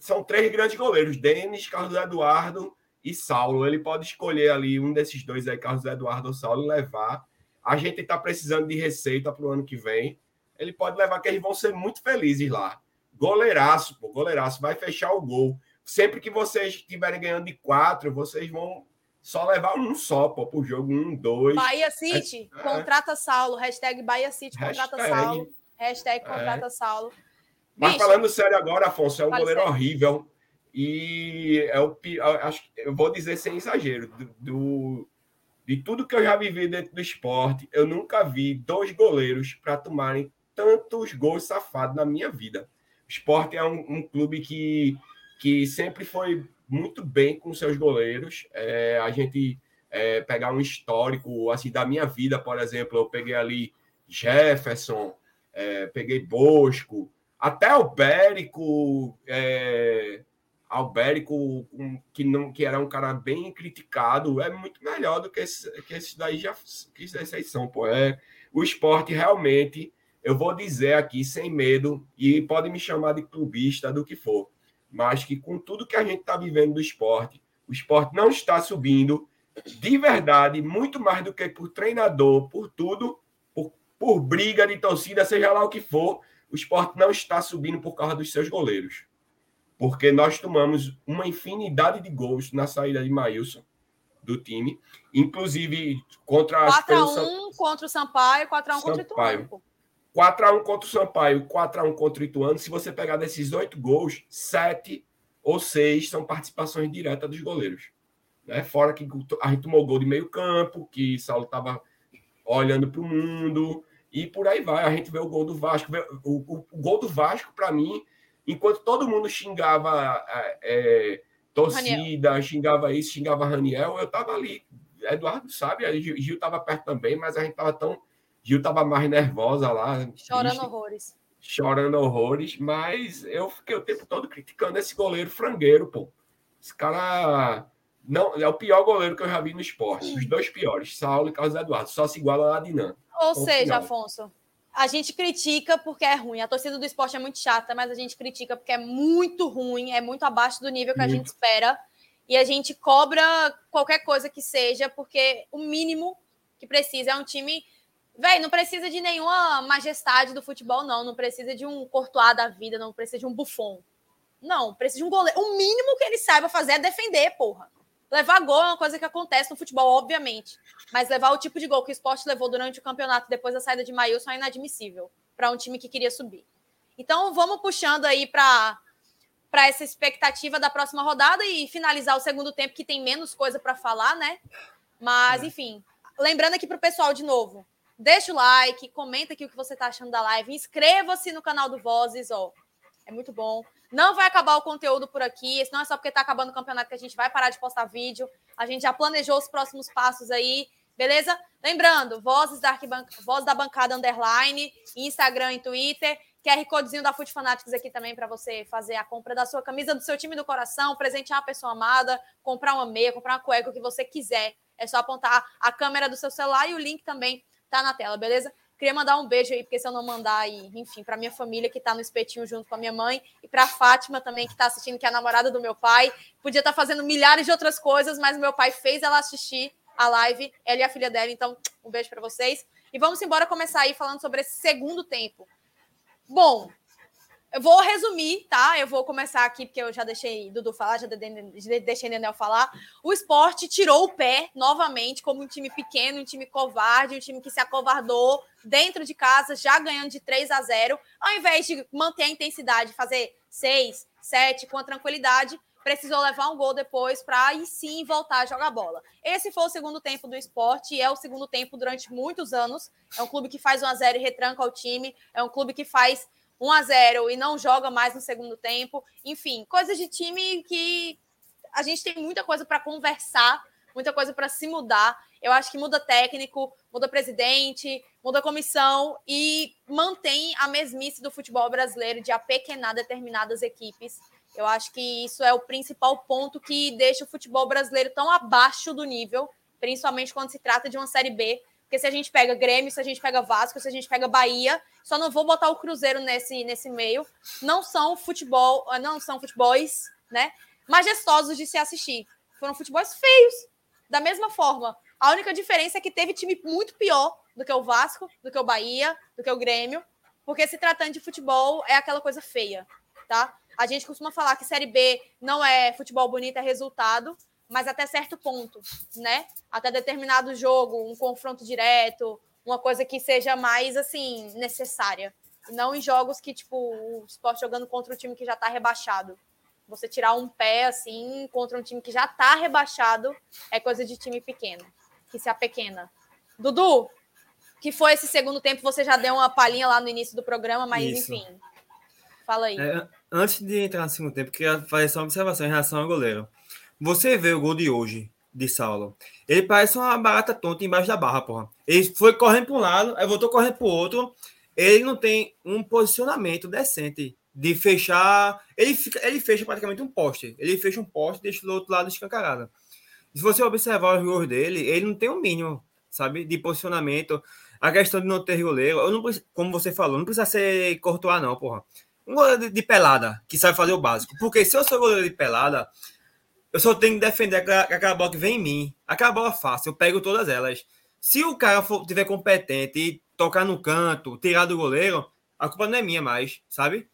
São três grandes goleiros: Denis, Carlos Eduardo e Saulo. Ele pode escolher ali um desses dois aí, Carlos Eduardo ou Saulo, e levar. A gente está precisando de receita para o ano que vem. Ele pode levar, que eles vão ser muito felizes lá. Goleiraço, pô, goleiraço. Vai fechar o gol. Sempre que vocês estiverem ganhando de quatro, vocês vão só levar um só, pô, pro jogo. Um, dois. Bahia City, é, contrata Saulo. Hashtag Bahia City, contrata hashtag, Saulo. Hashtag contrata é. Saulo. Mas falando sério agora, Afonso, é um goleiro sério. horrível. E é o acho eu vou dizer sem exagero, do, do, de tudo que eu já vivi dentro do esporte, eu nunca vi dois goleiros para tomarem tantos gols safados na minha vida. O esporte é um, um, clube que, que sempre foi muito bem com seus goleiros. É, a gente é, pegar um histórico assim da minha vida, por exemplo, eu peguei ali Jefferson, é, peguei Bosco, até o Bérico. É, Albérico, um, que não que era um cara bem criticado, é muito melhor do que esse, que esse daí já que esses são, pô. É, o esporte realmente, eu vou dizer aqui sem medo, e pode me chamar de clubista do que for, mas que com tudo que a gente está vivendo do esporte, o esporte não está subindo de verdade, muito mais do que por treinador, por tudo, por, por briga de torcida, seja lá o que for, o esporte não está subindo por causa dos seus goleiros porque nós tomamos uma infinidade de gols na saída de Maílson do time, inclusive contra 4x1 contra o Sampaio, 4x1 contra o Ituano. 4x1 contra o Sampaio, 4x1 contra o Ituano. Se você pegar desses oito gols, sete ou seis são participações diretas dos goleiros. Né? Fora que a gente tomou gol de meio campo, que Saulo estava olhando para o mundo, e por aí vai. A gente vê o gol do Vasco. O, o, o gol do Vasco, para mim, enquanto todo mundo xingava é, é, torcida, Raniel. xingava isso, xingava Raniel, eu estava ali. Eduardo sabe, Gil estava perto também, mas a gente estava tão. Gil estava mais nervosa lá. Chorando triste, horrores. Chorando horrores, mas eu fiquei o tempo todo criticando esse goleiro frangueiro, pô. Esse cara. Não, é o pior goleiro que eu já vi no esporte. Os dois piores, Saulo e Carlos Eduardo. Só se iguala a Dinan. Ou seja, final. Afonso, a gente critica porque é ruim. A torcida do esporte é muito chata, mas a gente critica porque é muito ruim, é muito abaixo do nível que muito. a gente espera. E a gente cobra qualquer coisa que seja, porque o mínimo que precisa é um time. Véi, não precisa de nenhuma majestade do futebol, não. Não precisa de um Courtois da vida, não precisa de um Buffon. Não, precisa de um goleiro. O mínimo que ele saiba fazer é defender, porra. Levar gol é uma coisa que acontece no futebol, obviamente. Mas levar o tipo de gol que o esporte levou durante o campeonato depois da saída de Maílson é inadmissível para um time que queria subir. Então vamos puxando aí para para essa expectativa da próxima rodada e finalizar o segundo tempo, que tem menos coisa para falar, né? Mas, é. enfim, lembrando aqui para o pessoal de novo, deixa o like, comenta aqui o que você está achando da live, inscreva-se no canal do Vozes, ó. É muito bom. Não vai acabar o conteúdo por aqui. Esse não é só porque está acabando o campeonato que a gente vai parar de postar vídeo. A gente já planejou os próximos passos aí, beleza? Lembrando, vozes da, arquibanca, voz da bancada underline, Instagram e Twitter. QR Codezinho da Foot Fanatics aqui também para você fazer a compra da sua camisa do seu time do coração, presentear uma pessoa amada, comprar uma meia, comprar uma cueca, o que você quiser. É só apontar a câmera do seu celular e o link também tá na tela, beleza? Queria mandar um beijo aí, porque se eu não mandar aí, enfim, para minha família que está no espetinho junto com a minha mãe e para Fátima também que está assistindo, que é a namorada do meu pai. Podia estar tá fazendo milhares de outras coisas, mas meu pai fez ela assistir a live, ela e a filha dela. Então, um beijo para vocês. E vamos embora começar aí falando sobre esse segundo tempo. Bom, eu vou resumir, tá? Eu vou começar aqui, porque eu já deixei Dudu falar, já deixei Nenel falar. O esporte tirou o pé novamente como um time pequeno, um time covarde, um time que se acovardou dentro de casa, já ganhando de 3 a 0, ao invés de manter a intensidade, fazer 6, 7 com a tranquilidade, precisou levar um gol depois para aí sim voltar a jogar bola. Esse foi o segundo tempo do esporte e é o segundo tempo durante muitos anos. É um clube que faz 1 a 0 e retranca o time, é um clube que faz 1 a 0 e não joga mais no segundo tempo. Enfim, coisas de time que a gente tem muita coisa para conversar, muita coisa para se mudar. Eu acho que muda técnico, muda presidente, muda comissão e mantém a mesmice do futebol brasileiro de apequenar determinadas equipes. Eu acho que isso é o principal ponto que deixa o futebol brasileiro tão abaixo do nível, principalmente quando se trata de uma Série B, porque se a gente pega Grêmio, se a gente pega Vasco, se a gente pega Bahia, só não vou botar o Cruzeiro nesse, nesse meio. Não são futebol, ah, não são futebols, né? Majestosos de se assistir. Foram futebols feios. Da mesma forma. A única diferença é que teve time muito pior do que o Vasco, do que o Bahia, do que o Grêmio. Porque se tratando de futebol, é aquela coisa feia, tá? A gente costuma falar que Série B não é futebol bonito, é resultado mas até certo ponto, né? Até determinado jogo, um confronto direto, uma coisa que seja mais assim necessária. Não em jogos que, tipo, o esporte jogando contra um time que já tá rebaixado. Você tirar um pé assim contra um time que já tá rebaixado é coisa de time pequeno, que se apequena. Dudu, que foi esse segundo tempo, você já deu uma palhinha lá no início do programa, mas Isso. enfim. Fala aí. É, antes de entrar no segundo tempo, queria fazer só uma observação em relação ao goleiro. Você vê o gol de hoje, de Saulo. Ele parece uma barata tonta embaixo da barra, porra. Ele foi correndo para um lado, aí voltou correndo para o outro. Ele não tem um posicionamento decente de fechar. Ele, fica, ele fecha praticamente um poste. Ele fecha um poste e deixa do outro lado escancarado. Se você observar os gols dele, ele não tem o um mínimo, sabe, de posicionamento. A questão de não ter goleiro, não, como você falou, não precisa ser Courtois, não, porra. Um goleiro de, de pelada, que sabe fazer o básico. Porque se eu sou goleiro de pelada, eu só tenho que defender aquela, aquela bola que vem em mim. Aquela bola fácil, eu pego todas elas. Se o cara for, tiver competente e tocar no canto, tirar do goleiro, a culpa não é minha mais, sabe?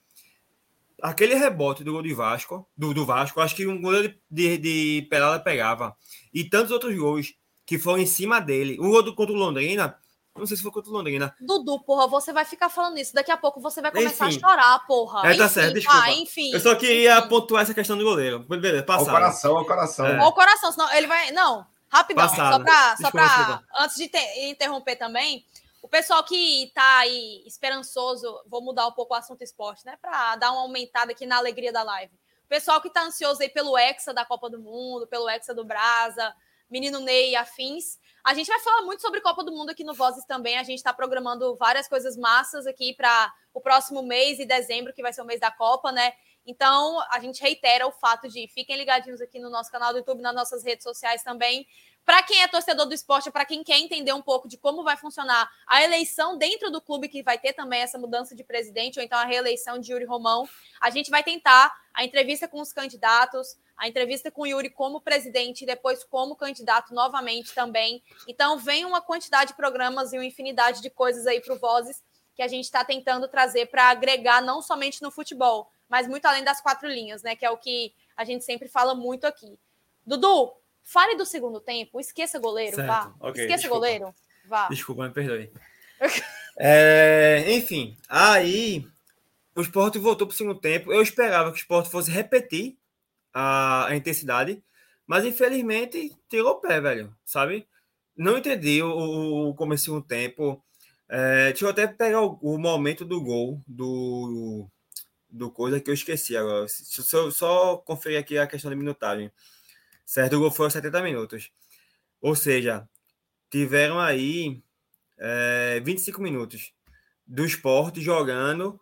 Aquele rebote do gol de Vasco, do, do Vasco, acho que um goleiro de, de, de pelada pegava. E tantos outros gols que foram em cima dele. Um gol do, contra o Londrina, não sei se foi contra o Londrina. Dudu, porra, você vai ficar falando isso. Daqui a pouco você vai começar enfim. a chorar, porra. É, tá enfim, certo, desculpa. Ah, enfim. Eu só queria enfim. pontuar essa questão do goleiro. Beleza, passado. O coração, o coração. É. O coração, senão ele vai... Não, rapidão. Passado. Só pra... Só pra antes de te... interromper também, o pessoal que tá aí esperançoso, vou mudar um pouco o assunto esporte, né? Pra dar uma aumentada aqui na alegria da live. O pessoal que tá ansioso aí pelo Hexa da Copa do Mundo, pelo Hexa do Brasa, Menino Ney e afins a gente vai falar muito sobre Copa do Mundo aqui no Vozes também. A gente está programando várias coisas massas aqui para o próximo mês e dezembro, que vai ser o mês da Copa, né? Então, a gente reitera o fato de fiquem ligadinhos aqui no nosso canal do YouTube, nas nossas redes sociais também. Para quem é torcedor do esporte, para quem quer entender um pouco de como vai funcionar a eleição dentro do clube, que vai ter também essa mudança de presidente, ou então a reeleição de Yuri Romão, a gente vai tentar a entrevista com os candidatos, a entrevista com o Yuri como presidente depois como candidato novamente também. Então, vem uma quantidade de programas e uma infinidade de coisas aí para o Vozes que a gente está tentando trazer para agregar não somente no futebol, mas muito além das quatro linhas, né? Que é o que a gente sempre fala muito aqui. Dudu, fale do segundo tempo, esqueça goleiro, certo. vá. Okay, esqueça desculpa. goleiro, vá. Desculpa, me perdoe. é, enfim, aí o esporte voltou para o segundo tempo. Eu esperava que o esporte fosse repetir a, a intensidade, mas infelizmente tirou o pé, velho, sabe? Não entendi o, o começo do tempo. É, deixa eu até pegar o, o, momento do gol do, do coisa que eu esqueci agora. Só, só conferir aqui a questão de minutagem. Certo, o gol foi aos 70 minutos. Ou seja, tiveram aí é, 25 minutos do esporte jogando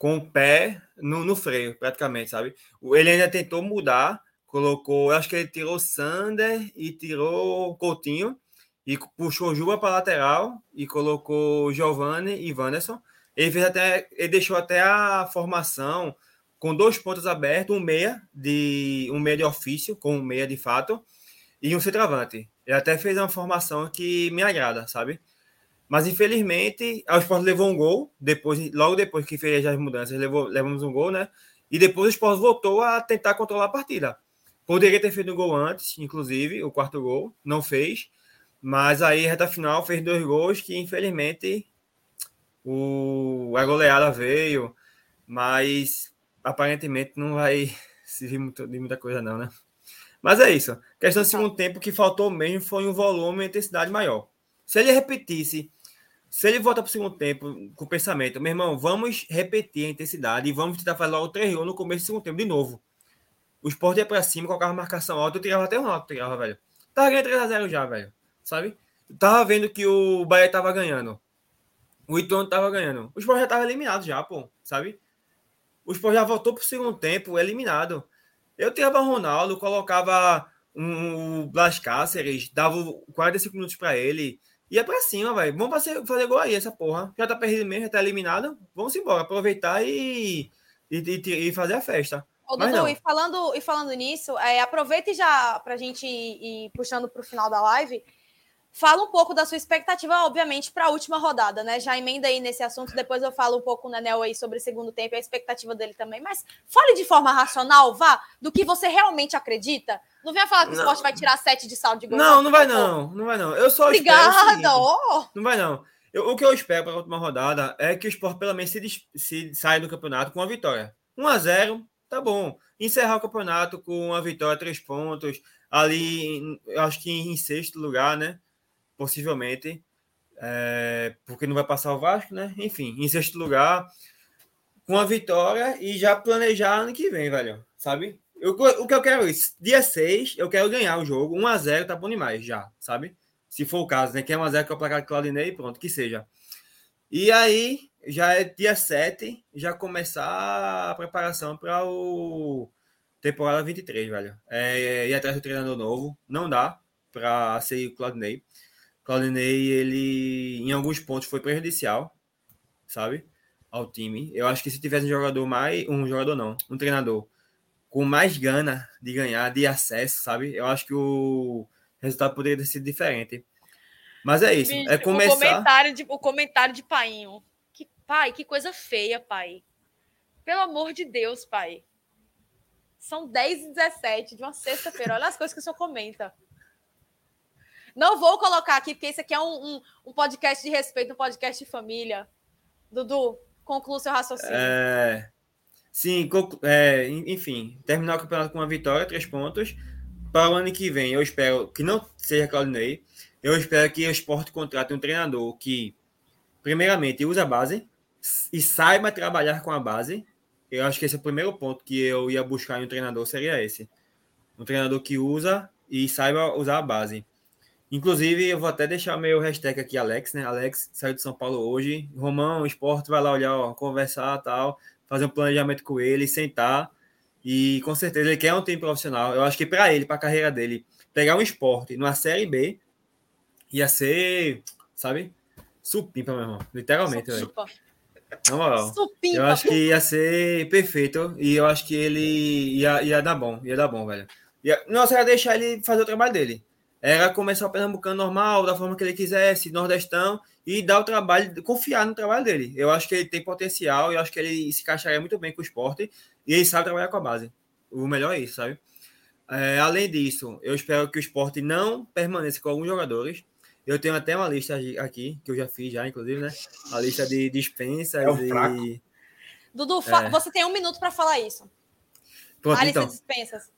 com o pé no, no freio, praticamente, sabe? Ele ainda tentou mudar, colocou, acho que ele tirou Sander e tirou Coutinho e puxou Juba para lateral e colocou Giovanni e Wanderson. Ele fez até, ele deixou até a formação com dois pontos abertos, um meia de um meia de ofício, com um meia de fato, e um centroavante. Ele até fez uma formação que me agrada, sabe? Mas infelizmente, o Sport levou um gol, depois, logo depois que fez as mudanças, levou, levamos um gol, né? E depois o Sport voltou a tentar controlar a partida. Poderia ter feito um gol antes, inclusive, o quarto gol, não fez. Mas aí, reta final, fez dois gols que, infelizmente, o, a goleada veio. Mas aparentemente não vai servir muito, de muita coisa, não, né? Mas é isso. questão do segundo tempo, que faltou mesmo foi um volume e intensidade maior. Se ele repetisse, se ele volta para o segundo tempo com o pensamento, meu irmão, vamos repetir a intensidade e vamos tentar fazer logo três gols no começo do segundo tempo de novo. O Sport ia para cima, colocava marcação alta, eu tirava até um alto, tirava, velho. Tava ganhando 3x0 já, velho. Sabe? Tava vendo que o Bahia tava ganhando. O Ituano tava ganhando. O Sport já tava eliminado já, pô. Sabe? O Sport já voltou pro segundo tempo, eliminado. Eu tirava Ronaldo, colocava um, Blas Cáceres, dava 45 minutos para ele. Ia pra cima, velho. Vamos fazer, fazer gol aí, essa porra. Já tá perdido mesmo, já tá eliminado. Vamos embora, aproveitar e, e, e, e fazer a festa. Ô, Dudu, e falando, e falando nisso, é, aproveite já pra gente ir, ir puxando pro final da live. Fala um pouco da sua expectativa, obviamente, para a última rodada, né? Já emenda aí nesse assunto, depois eu falo um pouco, Nenel, aí sobre o segundo tempo e a expectativa dele também. Mas fale de forma racional, vá, do que você realmente acredita. Não venha falar que o esporte vai tirar sete de saldo de gol. Não, não vai não, não vai não. Eu só Obrigada, ó. Não vai não. Eu, o que eu espero para a última rodada é que o esporte pelo menos se, se saia do campeonato com uma vitória. 1 a 0 tá bom. Encerrar o campeonato com uma vitória, três pontos, ali, acho que em sexto lugar, né? Possivelmente, é, porque não vai passar o Vasco, né? Enfim, em sexto lugar, com a vitória e já planejar ano que vem, velho, sabe? Eu, o que eu quero é isso. Dia 6, eu quero ganhar o jogo. 1x0 tá bom demais já, sabe? Se for o caso, né? Que é 1x0 que é o placar de Claudinei, pronto, que seja. E aí, já é dia 7, já começar a preparação para o temporada 23, velho. É, ir atrás do treinador novo, não dá para ser o Claudinei. Claudinei, ele em alguns pontos foi prejudicial, sabe? Ao time. Eu acho que se tivesse um jogador mais. Um jogador não, um treinador com mais gana de ganhar, de acesso, sabe? Eu acho que o resultado poderia ter sido diferente. Mas é isso. Bicho, é começar. O comentário de, o comentário de Painho. Que, pai, que coisa feia, pai. Pelo amor de Deus, pai. São 10 e 17 de uma sexta-feira. Olha as coisas que o senhor comenta. Não vou colocar aqui, porque esse aqui é um, um, um podcast de respeito, um podcast de família. Dudu, conclua seu raciocínio. É... Sim, é, enfim, terminar o campeonato com uma vitória, três pontos. Para o ano que vem, eu espero que não seja Claudinei. Eu espero que o esporte contrate um treinador que, primeiramente, use a base e saiba trabalhar com a base. Eu acho que esse é o primeiro ponto que eu ia buscar em um treinador, seria esse. Um treinador que usa e saiba usar a base. Inclusive, eu vou até deixar meu hashtag aqui, Alex, né? Alex saiu de São Paulo hoje. Romão, esporte, vai lá olhar, ó, conversar tal, fazer um planejamento com ele, sentar. E com certeza ele quer um time profissional. Eu acho que para ele, para a carreira dele, pegar um esporte numa Série B ia ser, sabe? Supimpa, meu irmão. Literalmente. Na moral. Supimpa, eu acho que ia ser perfeito. E eu acho que ele ia, ia dar bom. Ia dar bom, velho. Ia, nossa, ia deixar ele fazer o trabalho dele era começar o Pernambucano normal, da forma que ele quisesse, nordestão, e dar o trabalho, confiar no trabalho dele. Eu acho que ele tem potencial, eu acho que ele se encaixaria muito bem com o esporte, e ele sabe trabalhar com a base. O melhor é isso, sabe? É, além disso, eu espero que o esporte não permaneça com alguns jogadores. Eu tenho até uma lista aqui, que eu já fiz já, inclusive, né? A lista de dispensas é e... Dudu, é. você tem um minuto para falar isso. Pronto, a lista então. de dispensas.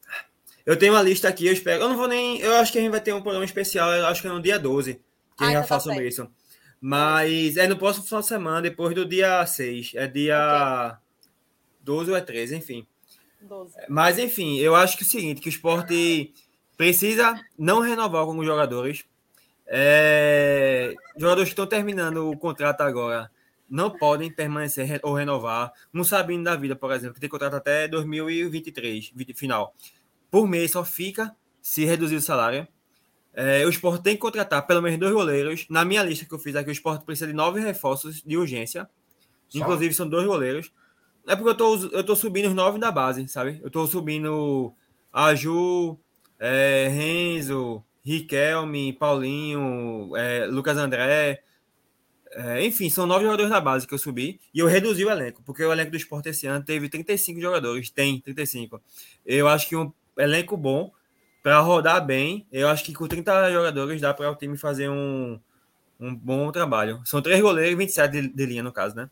Eu tenho uma lista aqui, eu espero. Eu não vou nem. Eu acho que a gente vai ter um programa especial, eu acho que é no dia 12, que ah, a gente então vai falar tá sobre isso. Mas é no próximo final de semana, depois do dia 6. É dia okay. 12 ou é 13, enfim. 12. Mas, enfim, eu acho que é o seguinte, que o esporte precisa não renovar alguns jogadores. É... Jogadores que estão terminando o contrato agora não podem permanecer ou renovar. Um Sabino da Vida, por exemplo, que tem contrato até 2023, final por mês só fica se reduzir o salário. É, o esporte tem que contratar pelo menos dois goleiros. Na minha lista que eu fiz aqui, o esporte precisa de nove reforços de urgência. Só? Inclusive, são dois goleiros. É porque eu tô, eu tô subindo os nove da base, sabe? Eu tô subindo Aju, é, Renzo, Riquelme, Paulinho, é, Lucas André. É, enfim, são nove jogadores da base que eu subi e eu reduzi o elenco, porque o elenco do esporte esse ano teve 35 jogadores, tem 35. Eu acho que um elenco bom para rodar bem, eu acho que com 30 jogadores dá para o time fazer um, um bom trabalho. São três goleiros e 27 de, de linha, no caso, né?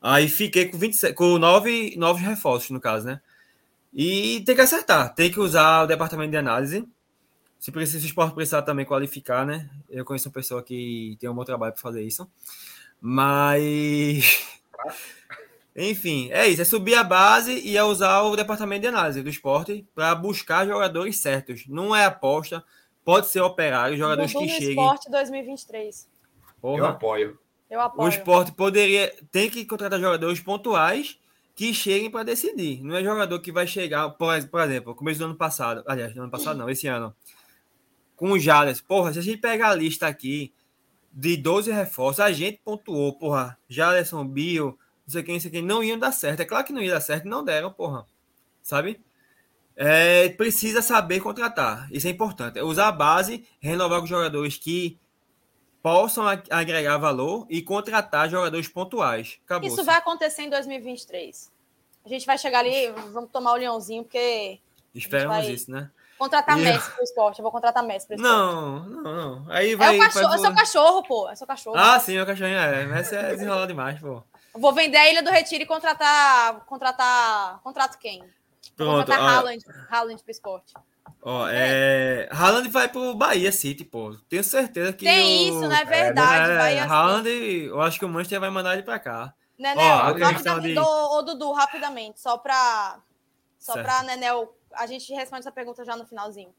Aí fiquei com 27, com nove, nove reforços, no caso, né? E tem que acertar, tem que usar o departamento de análise. Se precisa, se precisar também qualificar, né? Eu conheço uma pessoa que tem um bom trabalho para fazer isso. Mas. Enfim, é isso. É subir a base e é usar o departamento de análise do esporte para buscar jogadores certos. Não é aposta, pode ser operário, jogadores que cheguem. Esporte 2023. Porra. Eu apoio. Eu apoio. O esporte poderia. Tem que contratar jogadores pontuais que cheguem para decidir. Não é jogador que vai chegar, por, por exemplo, começo do ano passado. Aliás, do ano passado não, esse ano. Com o Jales. Porra, se a gente pegar a lista aqui de 12 reforços, a gente pontuou, porra. Jaleson, Bio, não sei quem, não sei quem, não iam dar certo. É claro que não ia dar certo, não deram, porra. Sabe? É, precisa saber contratar. Isso é importante. É usar a base, renovar com jogadores que possam agregar valor e contratar jogadores pontuais. Acabou Isso vai acontecer em 2023. A gente vai chegar ali, vamos tomar o leãozinho, porque. Esperamos isso, né? Contratar e... Messi pro esporte. Eu vou contratar Messi pro esporte. Não, não, não. Aí vai. É, o cachorro, vai... é seu cachorro, pô. É seu cachorro. Ah, sim, é o cachorrinho é. Messi é desenrolado demais, pô. Vou vender a Ilha do Retiro e contratar. Contratar. Contrato quem? Pronto. Contratar Haaland, Haaland pro esporte. Ó, é... Haaland vai pro Bahia City, pô. Tenho certeza que. Tem o... isso, não é verdade. É, Bahia Haaland, eu acho que o Manchester vai mandar ele pra cá. Nenel, Ó, rapidamente, de... ô, Dudu, rapidamente, só pra. Só certo. pra Nenel. A gente responde essa pergunta já no finalzinho.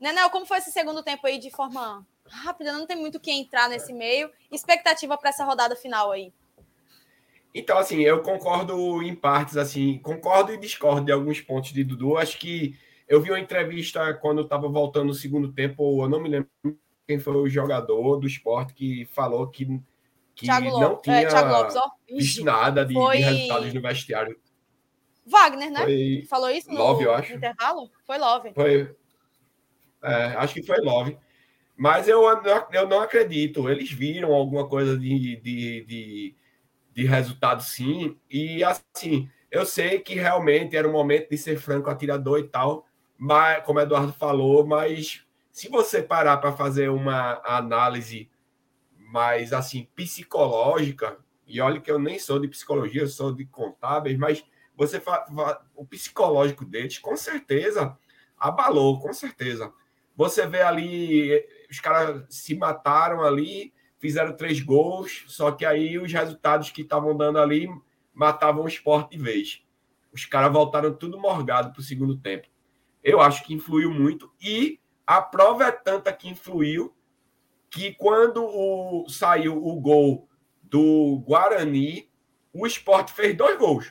Nenel, como foi esse segundo tempo aí de forma rápida? Não tem muito o que entrar nesse meio. Expectativa para essa rodada final aí. Então, assim, eu concordo em partes, assim, concordo e discordo de alguns pontos de Dudu. Acho que eu vi uma entrevista quando estava voltando no segundo tempo, eu não me lembro quem foi o jogador do esporte que falou que, que não tinha é, Lopes, visto nada de, foi... de, resultados no vestiário. Wagner, né? Foi... Falou isso no, Love, eu acho. intervalo? Foi Love. Foi... É, acho que foi Love. Mas eu, eu não acredito. Eles viram alguma coisa de, de, de de resultado, sim. E assim, eu sei que realmente era o momento de ser franco atirador e tal, mas como o Eduardo falou, mas se você parar para fazer uma análise mais assim psicológica, e olha que eu nem sou de psicologia, eu sou de contábeis, mas você o psicológico deles com certeza abalou, com certeza. Você vê ali os caras se mataram ali fizeram três gols, só que aí os resultados que estavam dando ali matavam o esporte de vez. Os caras voltaram tudo morgado para o segundo tempo. Eu acho que influiu muito e a prova é tanta que influiu que quando o, saiu o gol do Guarani, o esporte fez dois gols.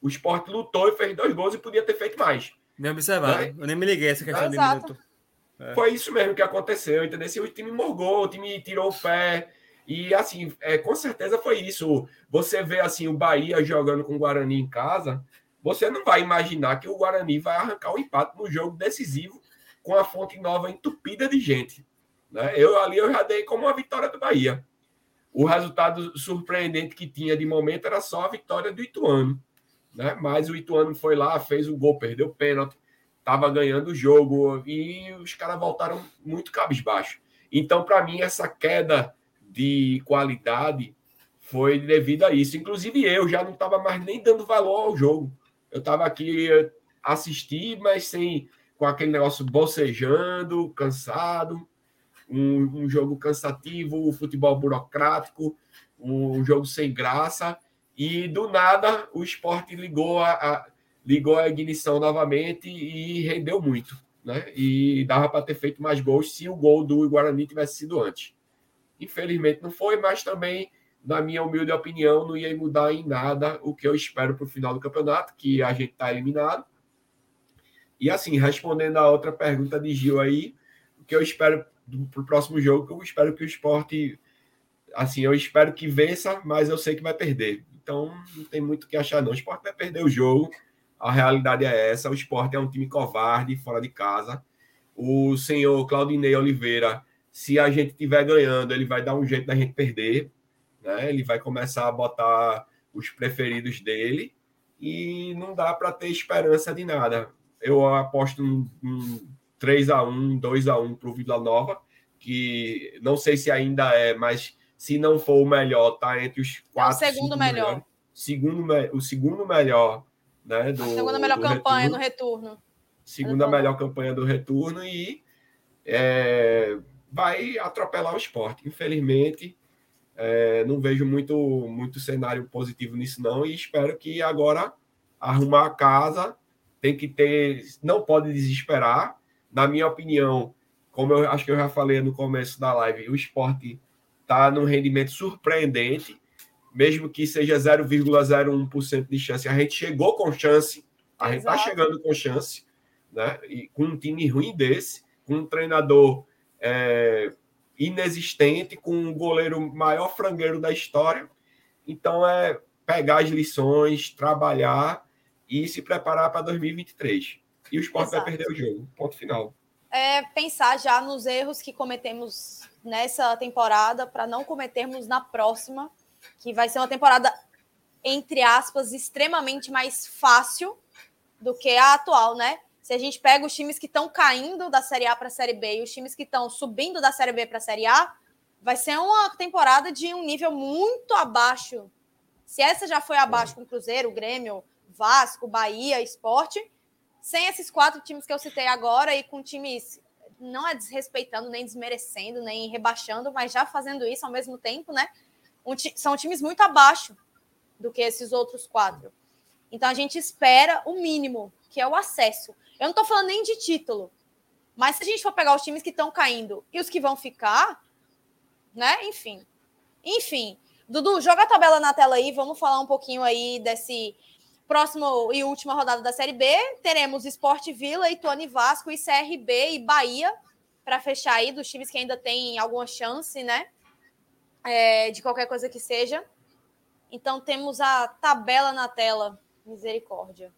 O esporte lutou e fez dois gols e podia ter feito mais. Nem observado. Né? Eu nem me liguei essa questão Exato. de minuto. É. Foi isso mesmo que aconteceu, entendeu? O time morgou, o time tirou o pé. E assim, é, com certeza foi isso. Você vê assim o Bahia jogando com o Guarani em casa, você não vai imaginar que o Guarani vai arrancar o um empate no jogo decisivo com a fonte nova entupida de gente. Né? Eu ali eu já dei como uma vitória do Bahia. O resultado surpreendente que tinha de momento era só a vitória do Ituano. Né? Mas o Ituano foi lá, fez o gol, perdeu o pênalti estava ganhando o jogo e os caras voltaram muito cabisbaixo. Então, para mim, essa queda de qualidade foi devido a isso. Inclusive, eu já não estava mais nem dando valor ao jogo. Eu estava aqui assistir, mas sem com aquele negócio bocejando, cansado, um, um jogo cansativo, um futebol burocrático, um jogo sem graça. E do nada o esporte ligou a, a ligou a ignição novamente e rendeu muito. Né? E dava para ter feito mais gols se o gol do Guarani tivesse sido antes. Infelizmente não foi, mas também, na minha humilde opinião, não ia mudar em nada o que eu espero para o final do campeonato, que a gente está eliminado. E assim, respondendo a outra pergunta de Gil aí, o que eu espero para o próximo jogo, eu espero que o esporte. Assim, eu espero que vença, mas eu sei que vai perder. Então, não tem muito o que achar, não. O esporte vai perder o jogo a realidade é essa. O esporte é um time covarde, fora de casa. O senhor Claudinei Oliveira Se a gente estiver ganhando, ele vai dar um jeito da gente perder. Né? Ele vai começar a botar os preferidos dele e não dá para ter esperança de nada. Eu aposto um, um 3 a 1 2 a 1 para o Vila Nova, que não sei se ainda é, mas se não for o melhor, tá entre os quatro. É o segundo melhor. Melhores. Segundo, o segundo melhor, né? Do, a segunda melhor campanha retorno. no retorno. Segunda melhor campanha do retorno e é, vai atropelar o esporte. Infelizmente, é, não vejo muito, muito cenário positivo nisso, não, e espero que agora arrumar a casa tem que ter. Não pode desesperar. Na minha opinião, como eu acho que eu já falei no começo da live, o esporte está num rendimento surpreendente, mesmo que seja 0,01% de chance. A gente chegou com chance, a gente está chegando com chance, né? E com um time ruim desse, com um treinador é, inexistente, com um goleiro maior frangueiro da história. Então é pegar as lições, trabalhar e se preparar para 2023. E o esporte Exato. vai perder o jogo. Ponto final. É pensar já nos erros que cometemos nessa temporada para não cometermos na próxima, que vai ser uma temporada, entre aspas, extremamente mais fácil do que a atual, né? Se a gente pega os times que estão caindo da Série A para a Série B e os times que estão subindo da Série B para a Série A, vai ser uma temporada de um nível muito abaixo. Se essa já foi abaixo com o Cruzeiro, o Grêmio, Vasco, Bahia, Esporte, sem esses quatro times que eu citei agora e com times não é desrespeitando, nem desmerecendo, nem rebaixando, mas já fazendo isso ao mesmo tempo, né? Um, são times muito abaixo do que esses outros quatro. Então a gente espera o mínimo, que é o acesso. Eu não estou falando nem de título, mas se a gente for pegar os times que estão caindo e os que vão ficar, né? Enfim. Enfim. Dudu, joga a tabela na tela aí, vamos falar um pouquinho aí desse Próximo e última rodada da Série B, teremos Esporte Vila, Ituano Vasco e CRB e Bahia para fechar aí dos times que ainda têm alguma chance, né? É, de qualquer coisa que seja. Então temos a tabela na tela. Misericórdia.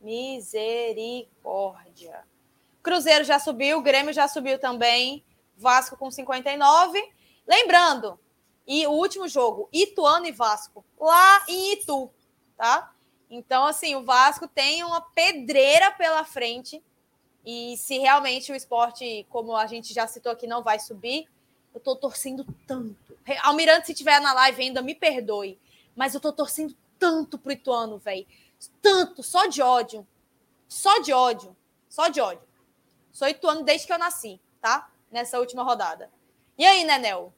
Misericórdia. Cruzeiro já subiu, Grêmio já subiu também, Vasco com 59. Lembrando, e o último jogo, Ituano e Vasco, lá em Itu, tá? Então, assim, o Vasco tem uma pedreira pela frente. E se realmente o esporte, como a gente já citou aqui, não vai subir, eu tô torcendo tanto. Almirante, se tiver na live ainda, me perdoe. Mas eu tô torcendo tanto pro Ituano, velho. Tanto, só de ódio. Só de ódio. Só de ódio. Sou Ituano desde que eu nasci, tá? Nessa última rodada. E aí, Nenel?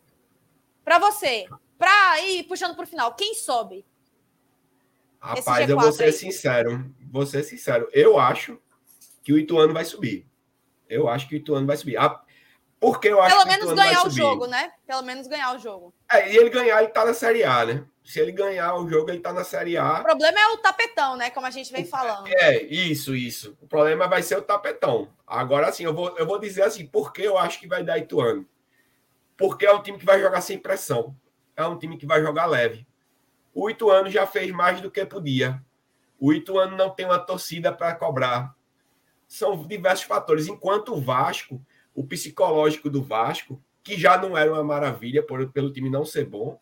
Para você, para ir puxando pro final, quem sobe? Rapaz, eu vou ser aí. sincero. Vou ser sincero. Eu acho que o Ituano vai subir. Eu acho que o Ituano vai subir. Ah, porque eu acho Pelo menos ganhar o jogo, né? Pelo menos ganhar o jogo. É, e ele ganhar, ele tá na Série A, né? Se ele ganhar o jogo, ele tá na Série A. O problema é o tapetão, né? Como a gente vem falando. É, isso, isso. O problema vai ser o tapetão. Agora, assim, eu vou, eu vou dizer assim, por que eu acho que vai dar Ituano? Porque é um time que vai jogar sem pressão. É um time que vai jogar leve. O Ituano já fez mais do que podia. O Ituano não tem uma torcida para cobrar. São diversos fatores. Enquanto o Vasco, o psicológico do Vasco, que já não era uma maravilha por, pelo time não ser bom,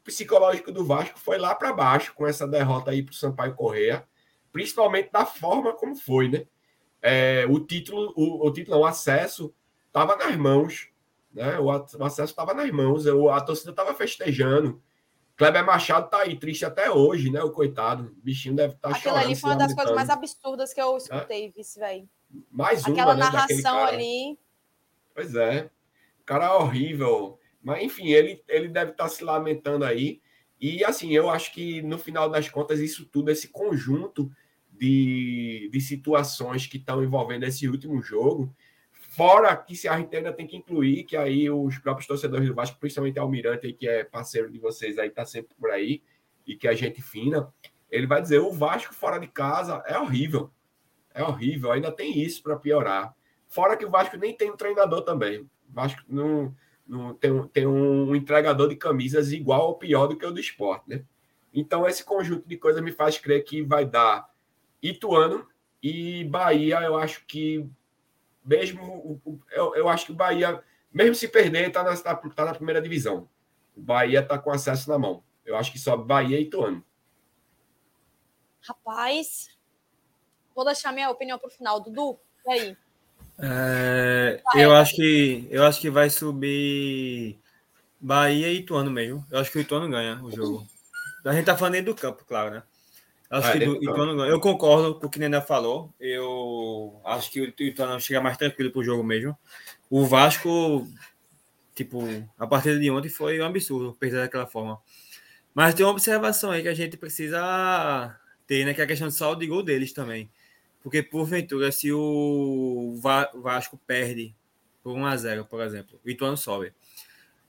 o psicológico do Vasco foi lá para baixo com essa derrota aí para o Sampaio Correia, principalmente da forma como foi, né? É, o título, o, o título, o acesso estava nas mãos, né? O, o acesso estava nas mãos, a torcida estava festejando. Kleber Machado tá aí triste até hoje, né? O coitado. O bichinho deve estar tá chorando. Aquilo ali foi uma das coisas mais absurdas que eu escutei, é? vice, velho. Mais uma, Aquela né, narração ali. Pois é. O cara é horrível. Mas, enfim, ele, ele deve estar tá se lamentando aí. E, assim, eu acho que, no final das contas, isso tudo, esse conjunto de, de situações que estão envolvendo esse último jogo, Fora que se a gente ainda tem que incluir, que aí os próprios torcedores do Vasco, principalmente Almirante, que é parceiro de vocês aí, tá sempre por aí, e que a gente fina, ele vai dizer: o Vasco fora de casa é horrível. É horrível, ainda tem isso para piorar. Fora que o Vasco nem tem um treinador também. O Vasco não, não tem, tem um entregador de camisas igual ou pior do que o do esporte, né? Então, esse conjunto de coisas me faz crer que vai dar Ituano e Bahia, eu acho que mesmo eu, eu acho que o Bahia Mesmo se perder, está na, tá, tá na primeira divisão. O Bahia está com acesso na mão. Eu acho que só Bahia e Ituano. Rapaz, vou deixar minha opinião para o final. Dudu, e aí? É, eu, acho que, eu acho que vai subir Bahia e Ituano mesmo. Eu acho que o Ituano ganha o jogo. A gente tá falando dentro do campo, claro, né? Acho ah, que do, Ituano ganha. Eu concordo com o que Nena falou. Eu acho que o Ituano chega mais tranquilo pro jogo mesmo. O Vasco, tipo, a partida de ontem foi um absurdo, perder daquela forma. Mas tem uma observação aí que a gente precisa ter, né? Que é a questão de saldo de gol deles também. Porque, porventura, se o Vasco perde por 1 a 0 por exemplo, o Ituano sobe.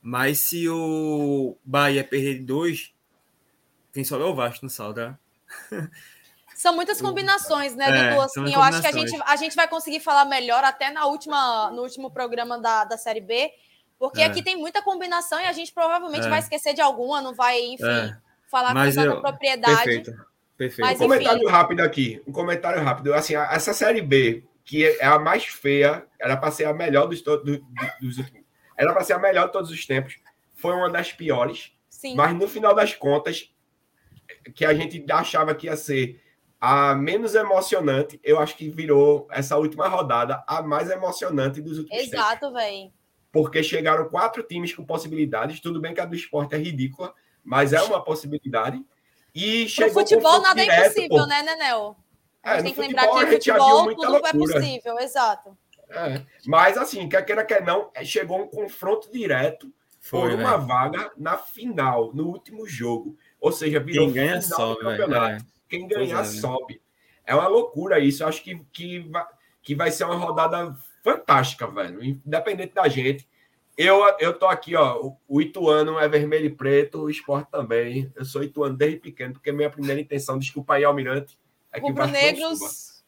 Mas se o Bahia perder de 2, quem sobe é o Vasco no saldo, tá? São muitas combinações, né, é, Dudu? Assim, eu acho que a gente, a gente vai conseguir falar melhor até na última, no último programa da, da Série B, porque é. aqui tem muita combinação e a gente provavelmente é. vai esquecer de alguma, não vai, enfim, é. falar Mas com tanta propriedade. Perfeito. Perfeito. Mas, um comentário rápido aqui. Um comentário rápido. Assim, essa série B, que é a mais feia, era para ser a melhor dos, do, do, dos Era para ser a melhor de todos os tempos. Foi uma das piores. Sim. Mas no final das contas, que a gente achava que ia ser a menos emocionante, eu acho que virou essa última rodada a mais emocionante dos últimos Exato, velho. Porque chegaram quatro times com possibilidades. Tudo bem que a do esporte é ridícula, mas é uma possibilidade. E chegou no futebol nada direto, é impossível, pô. né, Nenel? A gente é, tem que lembrar que no futebol tudo é loucura. é possível, exato. É. Mas assim, quer queira, quer não, é, chegou um confronto direto Foi, por uma né? vaga na final, no último jogo. Ou seja, virou Quem ganha sobe, campeonato. É. Quem ganhar é, né? sobe. É uma loucura isso. Eu acho que, que, vai, que vai ser uma rodada fantástica, velho. Independente da gente. Eu, eu tô aqui, ó. O Ituano é vermelho e preto, o esporte também. Eu sou Ituano desde pequeno, porque minha primeira intenção, desculpa aí, Almirante, é que Rubro-negros,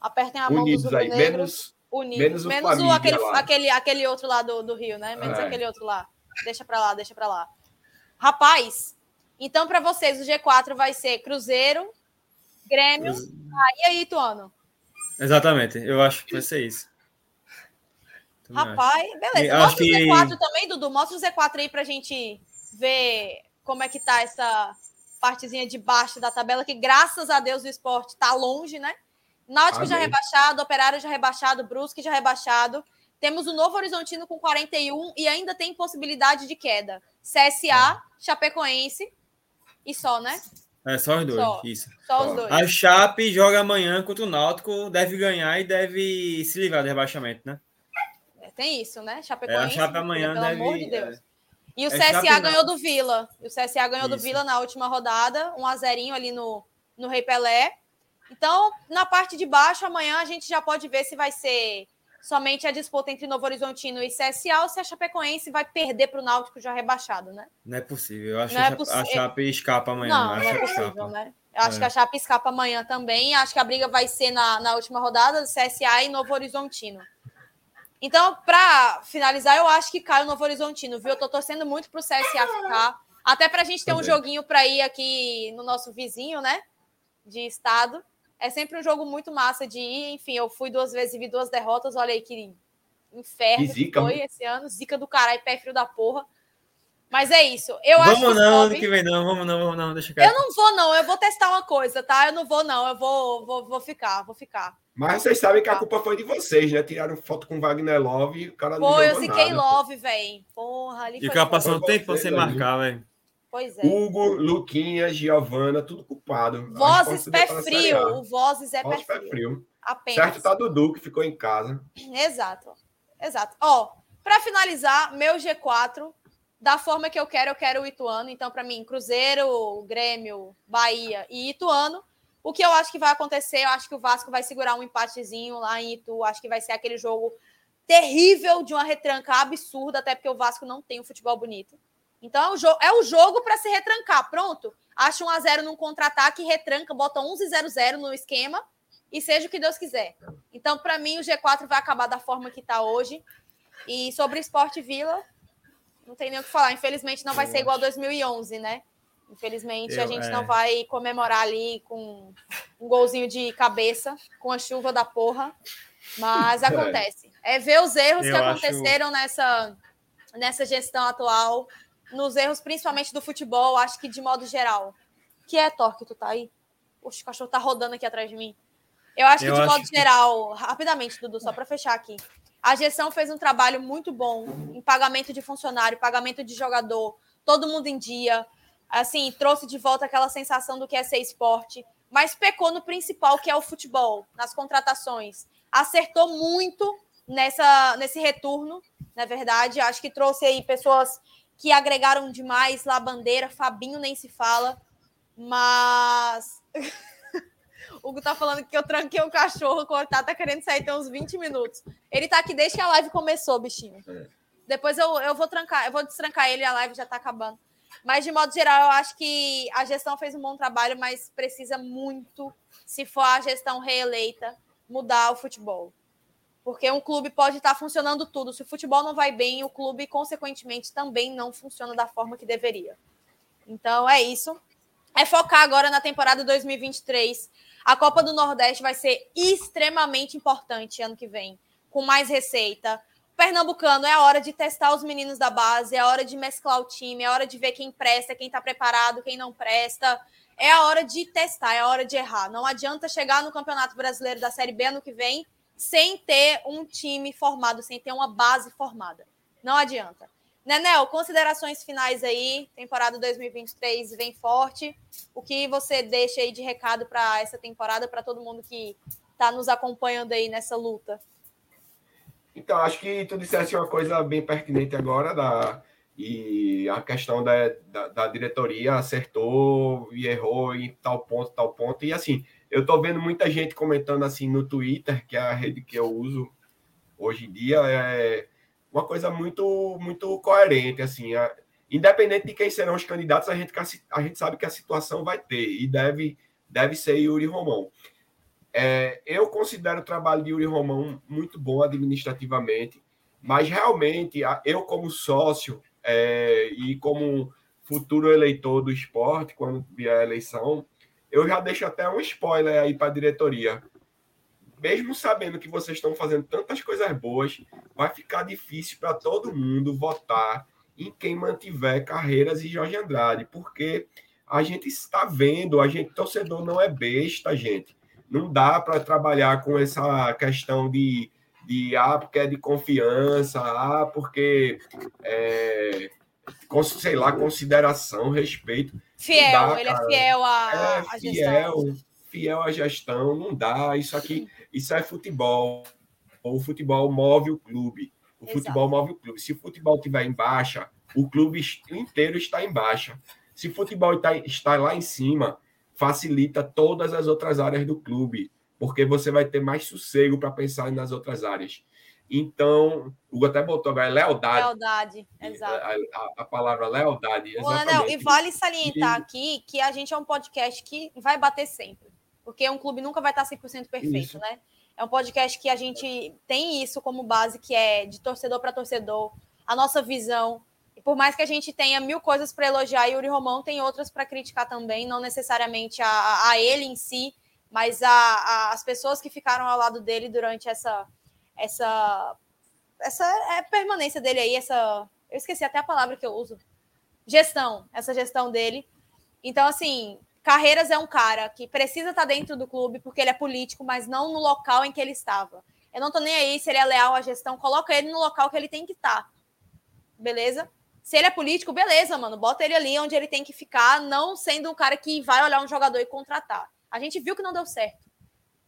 apertem a mão Unidos dos aí, menos, unidos. menos, o, menos o aquele, aquele, aquele outro lá do, do Rio, né? Menos é. aquele outro lá. Deixa pra lá, deixa pra lá. Rapaz, então para vocês o G4 vai ser Cruzeiro, Grêmio, Bahia e Ituano. Exatamente, eu acho que vai ser isso. Rapaz, beleza. Mostra que... o Z4 também, Dudu. Mostra o Z4 aí pra gente ver como é que tá essa partezinha de baixo da tabela, que graças a Deus o esporte tá longe, né? Náutico Amém. já rebaixado, Operário já rebaixado, Brusque já rebaixado. Temos o Novo Horizontino com 41 e ainda tem possibilidade de queda. CSA, é. Chapecoense e só, né? É, só os dois, só, isso. Só os dois. A Chape joga amanhã contra o Náutico, deve ganhar e deve se livrar do rebaixamento, né? Tem isso, né? Chapecoense. É, Chape amanhã pelo deve... amor de Deus. É. E o é CSA ganhou do Vila. E o CSA ganhou isso. do Vila na última rodada, um a zerinho ali no, no Rei Pelé. Então, na parte de baixo, amanhã a gente já pode ver se vai ser somente a disputa entre Novo Horizontino e CSA ou se a Chapecoense vai perder para o Náutico já rebaixado, né? Não é possível. Eu acho não que é a Chape escapa amanhã. Não, não é possível, né? Eu acho é. que a Chape escapa amanhã também. Acho que a briga vai ser na, na última rodada, CSA e Novo Horizontino. Então, para finalizar, eu acho que cai o Novo Horizontino, viu? Eu tô torcendo muito pro CSA ficar. Até para a gente ter um joguinho para ir aqui no nosso vizinho, né? De estado. É sempre um jogo muito massa de ir. Enfim, eu fui duas vezes e vi duas derrotas. Olha aí que inferno que, zica, foi esse ano. Zica do caralho, pé frio da porra. Mas é isso. Eu vamos acho que não, sobe... ano que vem não, vamos não, vamos não, deixa Eu não vou não, eu vou testar uma coisa, tá? Eu não vou não, eu vou, vou, vou ficar, vou ficar. Mas vocês sabem que a culpa foi de vocês, né? Tiraram foto com Wagner Love e o cara não Pô, eu ziquei Love, velho. Porra, ali E o cara passou um tempo sem marcar, velho. Pois é. Hugo, Luquinhas, Giovana, tudo culpado. Vozes pé frio. O Vozes é Vozes pé frio. frio. Apenas. Certo tá Dudu, que ficou em casa. Exato. Exato. Ó, para finalizar, meu G4, da forma que eu quero, eu quero o Ituano. Então, para mim, Cruzeiro, Grêmio, Bahia e Ituano. O que eu acho que vai acontecer, eu acho que o Vasco vai segurar um empatezinho lá em Itu, acho que vai ser aquele jogo terrível de uma retranca absurda, até porque o Vasco não tem um futebol bonito. Então é o, jo é o jogo para se retrancar, pronto. Acha 1 a 0 num contra-ataque, retranca, bota 11 0 0 no esquema e seja o que Deus quiser. Então, para mim, o G4 vai acabar da forma que está hoje. E sobre Esporte Vila, não tem nem o que falar. Infelizmente, não vai ser igual a 2011, né? Infelizmente, eu, a gente é... não vai comemorar ali com um golzinho de cabeça, com a chuva da porra. Mas acontece. É ver os erros Eu que aconteceram acho... nessa, nessa gestão atual, nos erros principalmente do futebol, acho que de modo geral. Que é, Torque, tu tá aí? Oxe, o cachorro tá rodando aqui atrás de mim. Eu acho que, Eu de acho modo que... geral, rapidamente, Dudu, só para fechar aqui. A gestão fez um trabalho muito bom em pagamento de funcionário, pagamento de jogador, todo mundo em dia. Assim, trouxe de volta aquela sensação do que é ser esporte, mas pecou no principal, que é o futebol, nas contratações. Acertou muito nessa, nesse retorno, na verdade. Acho que trouxe aí pessoas que agregaram demais lá, bandeira, Fabinho nem se fala, mas. O Hugo tá falando que eu tranquei o cachorro, cortar, tá querendo sair tem uns 20 minutos. Ele tá aqui desde que a live começou, bichinho. É. Depois eu, eu vou trancar, eu vou destrancar ele, a live já tá acabando. Mas, de modo geral, eu acho que a gestão fez um bom trabalho, mas precisa muito, se for a gestão reeleita, mudar o futebol. Porque um clube pode estar funcionando tudo. Se o futebol não vai bem, o clube, consequentemente, também não funciona da forma que deveria. Então, é isso. É focar agora na temporada 2023 a Copa do Nordeste vai ser extremamente importante ano que vem, com mais receita. Pernambucano é a hora de testar os meninos da base, é a hora de mesclar o time, é a hora de ver quem presta, quem está preparado, quem não presta. É a hora de testar, é a hora de errar. Não adianta chegar no Campeonato Brasileiro da Série B ano que vem sem ter um time formado, sem ter uma base formada. Não adianta. Nenel, considerações finais aí. Temporada 2023 vem forte. O que você deixa aí de recado para essa temporada, para todo mundo que está nos acompanhando aí nessa luta? Então, acho que tu disseste uma coisa bem pertinente agora, da, e a questão da, da, da diretoria acertou e errou em tal ponto, tal ponto. E assim, eu estou vendo muita gente comentando assim no Twitter, que é a rede que eu uso hoje em dia, é uma coisa muito muito coerente assim a, independente de quem serão os candidatos a gente a gente sabe que a situação vai ter e deve deve ser Yuri Romão é, eu considero o trabalho de Yuri Romão muito bom administrativamente mas realmente eu como sócio é, e como futuro eleitor do esporte quando vier a eleição eu já deixo até um spoiler aí para a diretoria mesmo sabendo que vocês estão fazendo tantas coisas boas, vai ficar difícil para todo mundo votar em quem mantiver Carreiras e Jorge Andrade, porque a gente está vendo, a gente torcedor não é besta, gente. Não dá para trabalhar com essa questão de, de ah, porque é de confiança, ah, porque é, sei lá, consideração, respeito. Fiel, dá, ele é fiel à, é, à fiel, gestão. Fiel à gestão, não dá. Isso aqui isso é futebol. O futebol move o clube. O Exato. futebol move o clube. Se o futebol estiver em baixa, o clube inteiro está em baixa. Se o futebol está, está lá em cima, facilita todas as outras áreas do clube, porque você vai ter mais sossego para pensar nas outras áreas. Então, o Hugo até botou agora, lealdade. Lealdade, exato. A, a, a palavra lealdade. Exatamente. e vale salientar e... aqui que a gente é um podcast que vai bater sempre porque um clube nunca vai estar 100% perfeito, isso. né? É um podcast que a gente tem isso como base, que é de torcedor para torcedor, a nossa visão. E por mais que a gente tenha mil coisas para elogiar, Yuri Romão tem outras para criticar também, não necessariamente a, a ele em si, mas a, a, as pessoas que ficaram ao lado dele durante essa essa essa é, permanência dele aí, essa eu esqueci até a palavra que eu uso, gestão, essa gestão dele. Então assim, Carreiras é um cara que precisa estar dentro do clube porque ele é político, mas não no local em que ele estava. Eu não tô nem aí se ele é leal à gestão, coloca ele no local que ele tem que estar. Beleza? Se ele é político, beleza, mano. Bota ele ali onde ele tem que ficar, não sendo um cara que vai olhar um jogador e contratar. A gente viu que não deu certo.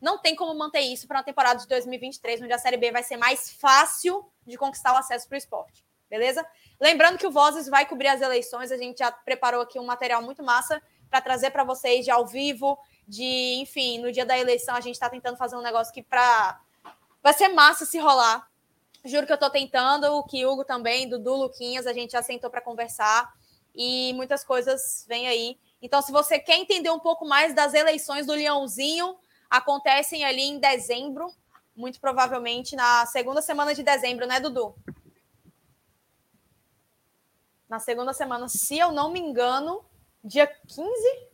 Não tem como manter isso para uma temporada de 2023, onde a Série B vai ser mais fácil de conquistar o acesso para o esporte. Beleza? Lembrando que o Vozes vai cobrir as eleições, a gente já preparou aqui um material muito massa para trazer para vocês de ao vivo, de, enfim, no dia da eleição a gente está tentando fazer um negócio que para vai ser massa se rolar. Juro que eu estou tentando, o Hugo também, Dudu, Luquinhas, a gente já sentou para conversar e muitas coisas vêm aí. Então, se você quer entender um pouco mais das eleições do Leãozinho, acontecem ali em dezembro, muito provavelmente na segunda semana de dezembro, né, Dudu? Na segunda semana, se eu não me engano, Dia 15?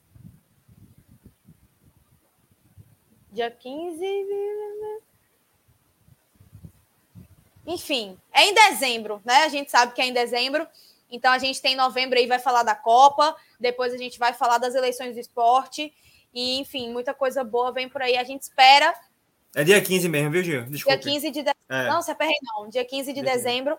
Dia 15. Enfim, é em dezembro, né? A gente sabe que é em dezembro. Então a gente tem novembro aí, vai falar da Copa, depois a gente vai falar das eleições do esporte. E, enfim, muita coisa boa vem por aí. A gente espera. É dia 15 mesmo, viu, Gil? Desculpa. Dia 15 de dezembro. É. Não, se aperrei não. Dia 15 de dezembro.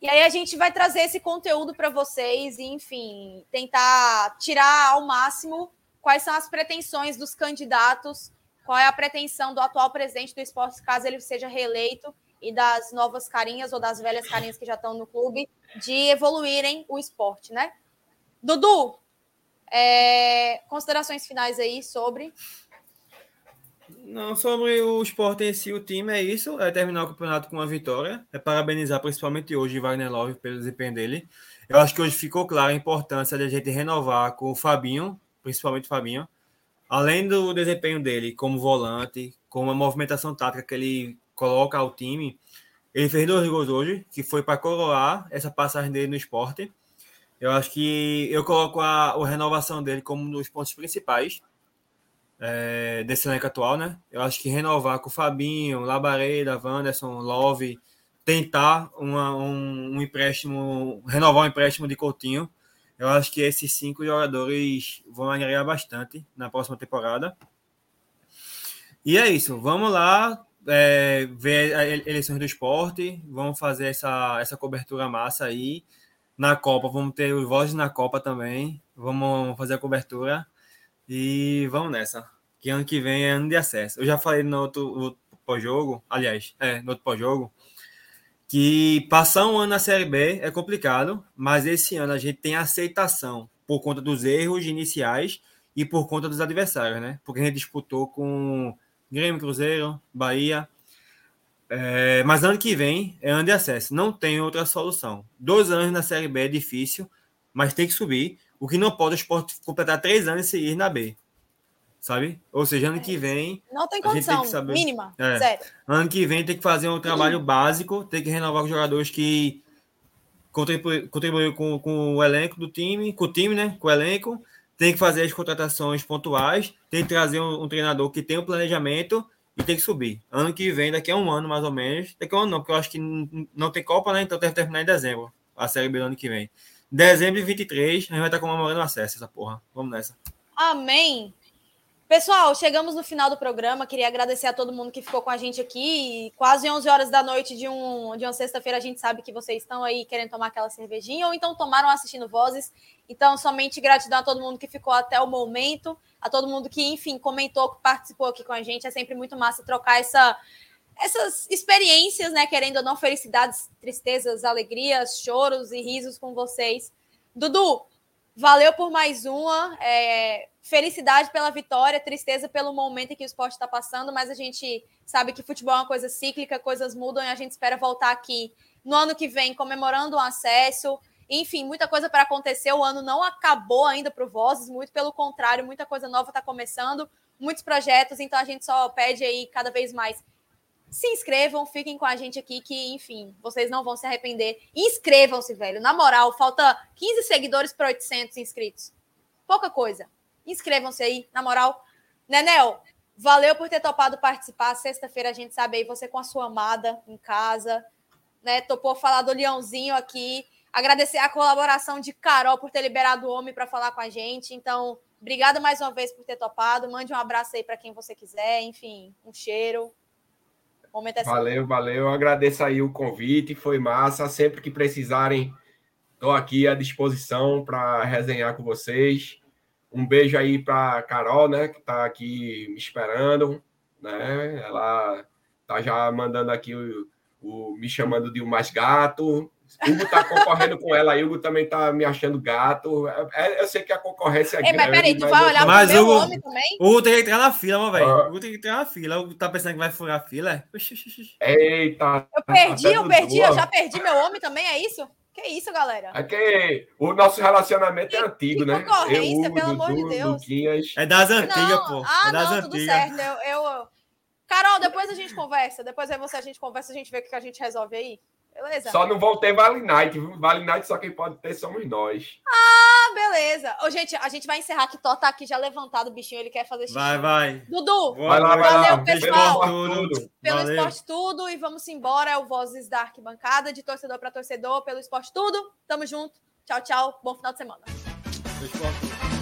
E aí a gente vai trazer esse conteúdo para vocês e, enfim, tentar tirar ao máximo quais são as pretensões dos candidatos, qual é a pretensão do atual presidente do esporte, caso ele seja reeleito, e das novas carinhas ou das velhas carinhas que já estão no clube, de evoluírem o esporte, né? Dudu, é, considerações finais aí sobre. Não, sobre o esporte em si, o time é isso, é terminar o campeonato com uma vitória, é parabenizar principalmente hoje Wagner Love pelo desempenho dele. Eu acho que hoje ficou clara a importância de a gente renovar com o Fabinho, principalmente o Fabinho, além do desempenho dele como volante, com a movimentação tática que ele coloca ao time, ele fez dois gols hoje, que foi para coroar essa passagem dele no esporte. Eu acho que eu coloco a, a renovação dele como um dos pontos principais é, desse elenco atual, né? Eu acho que renovar com o Fabinho, Labareda, Wanderson, Love, tentar uma, um, um, empréstimo, renovar o um empréstimo de Coutinho. Eu acho que esses cinco jogadores vão agregar bastante na próxima temporada. E é isso. Vamos lá é, ver eleições do esporte. Vamos fazer essa, essa cobertura massa aí. Na Copa, vamos ter os vozes na Copa também. Vamos fazer a cobertura. E vamos nessa. Que ano que vem é ano de acesso. Eu já falei no outro, outro pós-jogo, aliás, é, no outro pós-jogo, que passar um ano na Série B é complicado, mas esse ano a gente tem aceitação por conta dos erros iniciais e por conta dos adversários, né? Porque a gente disputou com Grêmio, Cruzeiro, Bahia. É, mas ano que vem é ano de acesso. Não tem outra solução. Dois anos na Série B é difícil, mas tem que subir. O que não pode é o esporte completar três anos e seguir na B. Sabe? Ou seja, ano que vem. Não tem condição, tem saber, mínima. É, sério. Ano que vem tem que fazer um trabalho básico, tem que renovar os jogadores que contribuíram com, com o elenco do time, com o time, né? Com o elenco tem que fazer as contratações pontuais, tem que trazer um, um, treinador que tem um planejamento e tem que subir. Ano que vem, daqui a um ano mais ou menos, daqui a um ano não, porque eu acho que não, tem Copa, né? Então deve terminar em dezembro, a Série B do ano que vem. Dezembro de 23, a gente vai estar comemorando o acesso, essa porra. Vamos nessa. Amém. Pessoal, chegamos no final do programa. Queria agradecer a todo mundo que ficou com a gente aqui. Quase 11 horas da noite de, um, de uma sexta-feira, a gente sabe que vocês estão aí querendo tomar aquela cervejinha ou então tomaram assistindo vozes. Então, somente gratidão a todo mundo que ficou até o momento, a todo mundo que, enfim, comentou, que participou aqui com a gente. É sempre muito massa trocar essa, essas experiências, né? Querendo ou não, felicidades, tristezas, alegrias, choros e risos com vocês. Dudu, Valeu por mais uma. É, felicidade pela vitória, tristeza pelo momento em que o esporte está passando, mas a gente sabe que futebol é uma coisa cíclica, coisas mudam e a gente espera voltar aqui no ano que vem comemorando o acesso. Enfim, muita coisa para acontecer. O ano não acabou ainda para o Vozes, muito pelo contrário, muita coisa nova está começando, muitos projetos, então a gente só pede aí cada vez mais se inscrevam, fiquem com a gente aqui, que, enfim, vocês não vão se arrepender. Inscrevam-se, velho. Na moral, falta 15 seguidores para 800 inscritos. Pouca coisa. Inscrevam-se aí, na moral. Nenel, valeu por ter topado participar. Sexta-feira a gente sabe aí, você com a sua amada em casa, né? Topou falar do Leãozinho aqui. Agradecer a colaboração de Carol por ter liberado o homem para falar com a gente. Então, obrigada mais uma vez por ter topado. Mande um abraço aí para quem você quiser. Enfim, um cheiro. Momento é valeu, valeu. Eu agradeço aí o convite, foi massa. Sempre que precisarem, estou aqui à disposição para resenhar com vocês. Um beijo aí para Carol, né, que está aqui me esperando, né? Ela tá já mandando aqui o, o me chamando de o mais gato. Hugo tá concorrendo com ela, Hugo também tá me achando gato. É, é, eu sei que a concorrência é Ei, grande. Mas peraí, tu vai olhar mas pro meu homem também? O Hugo tem que entrar na fila, velho. O Hugo tem que entrar na fila. O Hugo tá pensando que vai furar a fila. Eita. Eu perdi, eu perdi, eu já perdi meu homem também, é isso? Que isso, galera? É que o nosso relacionamento é antigo, que né? Concorrência, eu, pelo Dudu, amor de Deus. Duquinhas. É das antigas, pô. Ah, é das não, tudo certo. Eu, eu, Carol, depois a gente conversa. Depois aí você a gente conversa, a gente vê o que a gente resolve aí. Beleza. Só não vão ter Vale Night, viu? Vale Night só quem pode ter somos nós. Ah, beleza. Ô, gente, a gente vai encerrar que Tó tá aqui já levantado, o bichinho, ele quer fazer xixi. Vai, vai. Dudu, Vai lá, vai valeu, lá. pessoal. Pelo tudo. Pelo Valeu. Esporte Tudo e vamos embora. É o Vozes da Arquibancada, de torcedor para torcedor, pelo Esporte Tudo. Tamo junto. Tchau, tchau. Bom final de semana. Esporte.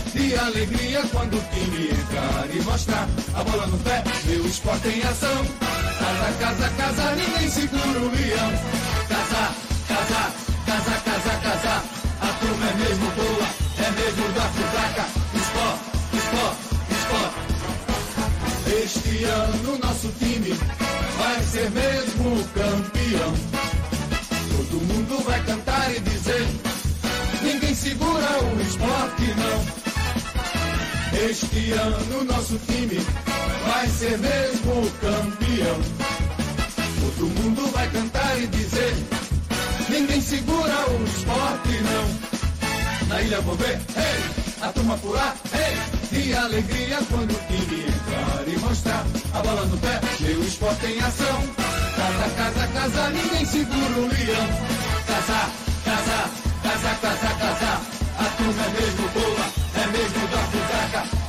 de alegria quando o time entrar e mostrar a bola no pé, meu esporte em ação. Casa, casa, casa, ninguém segura o leão. Casa, casa, casa, casa, casa, a turma é mesmo boa, é mesmo da fraca. Esporte, esporte, esporte. Este ano nosso time vai ser mesmo campeão. Todo mundo vai cantar e dizer: ninguém segura o esporte, não. Este ano nosso time vai ser mesmo campeão. Todo mundo vai cantar e dizer: ninguém segura o esporte, não. Na ilha vou ver, hey, a turma pular, hey, de alegria quando o time entrar e mostrar a bola no pé, meu esporte em ação. Casa, casa, casa, ninguém segura o leão. Casa, casa, casa, casa, casa, a turma é mesmo boa desnuda a casaca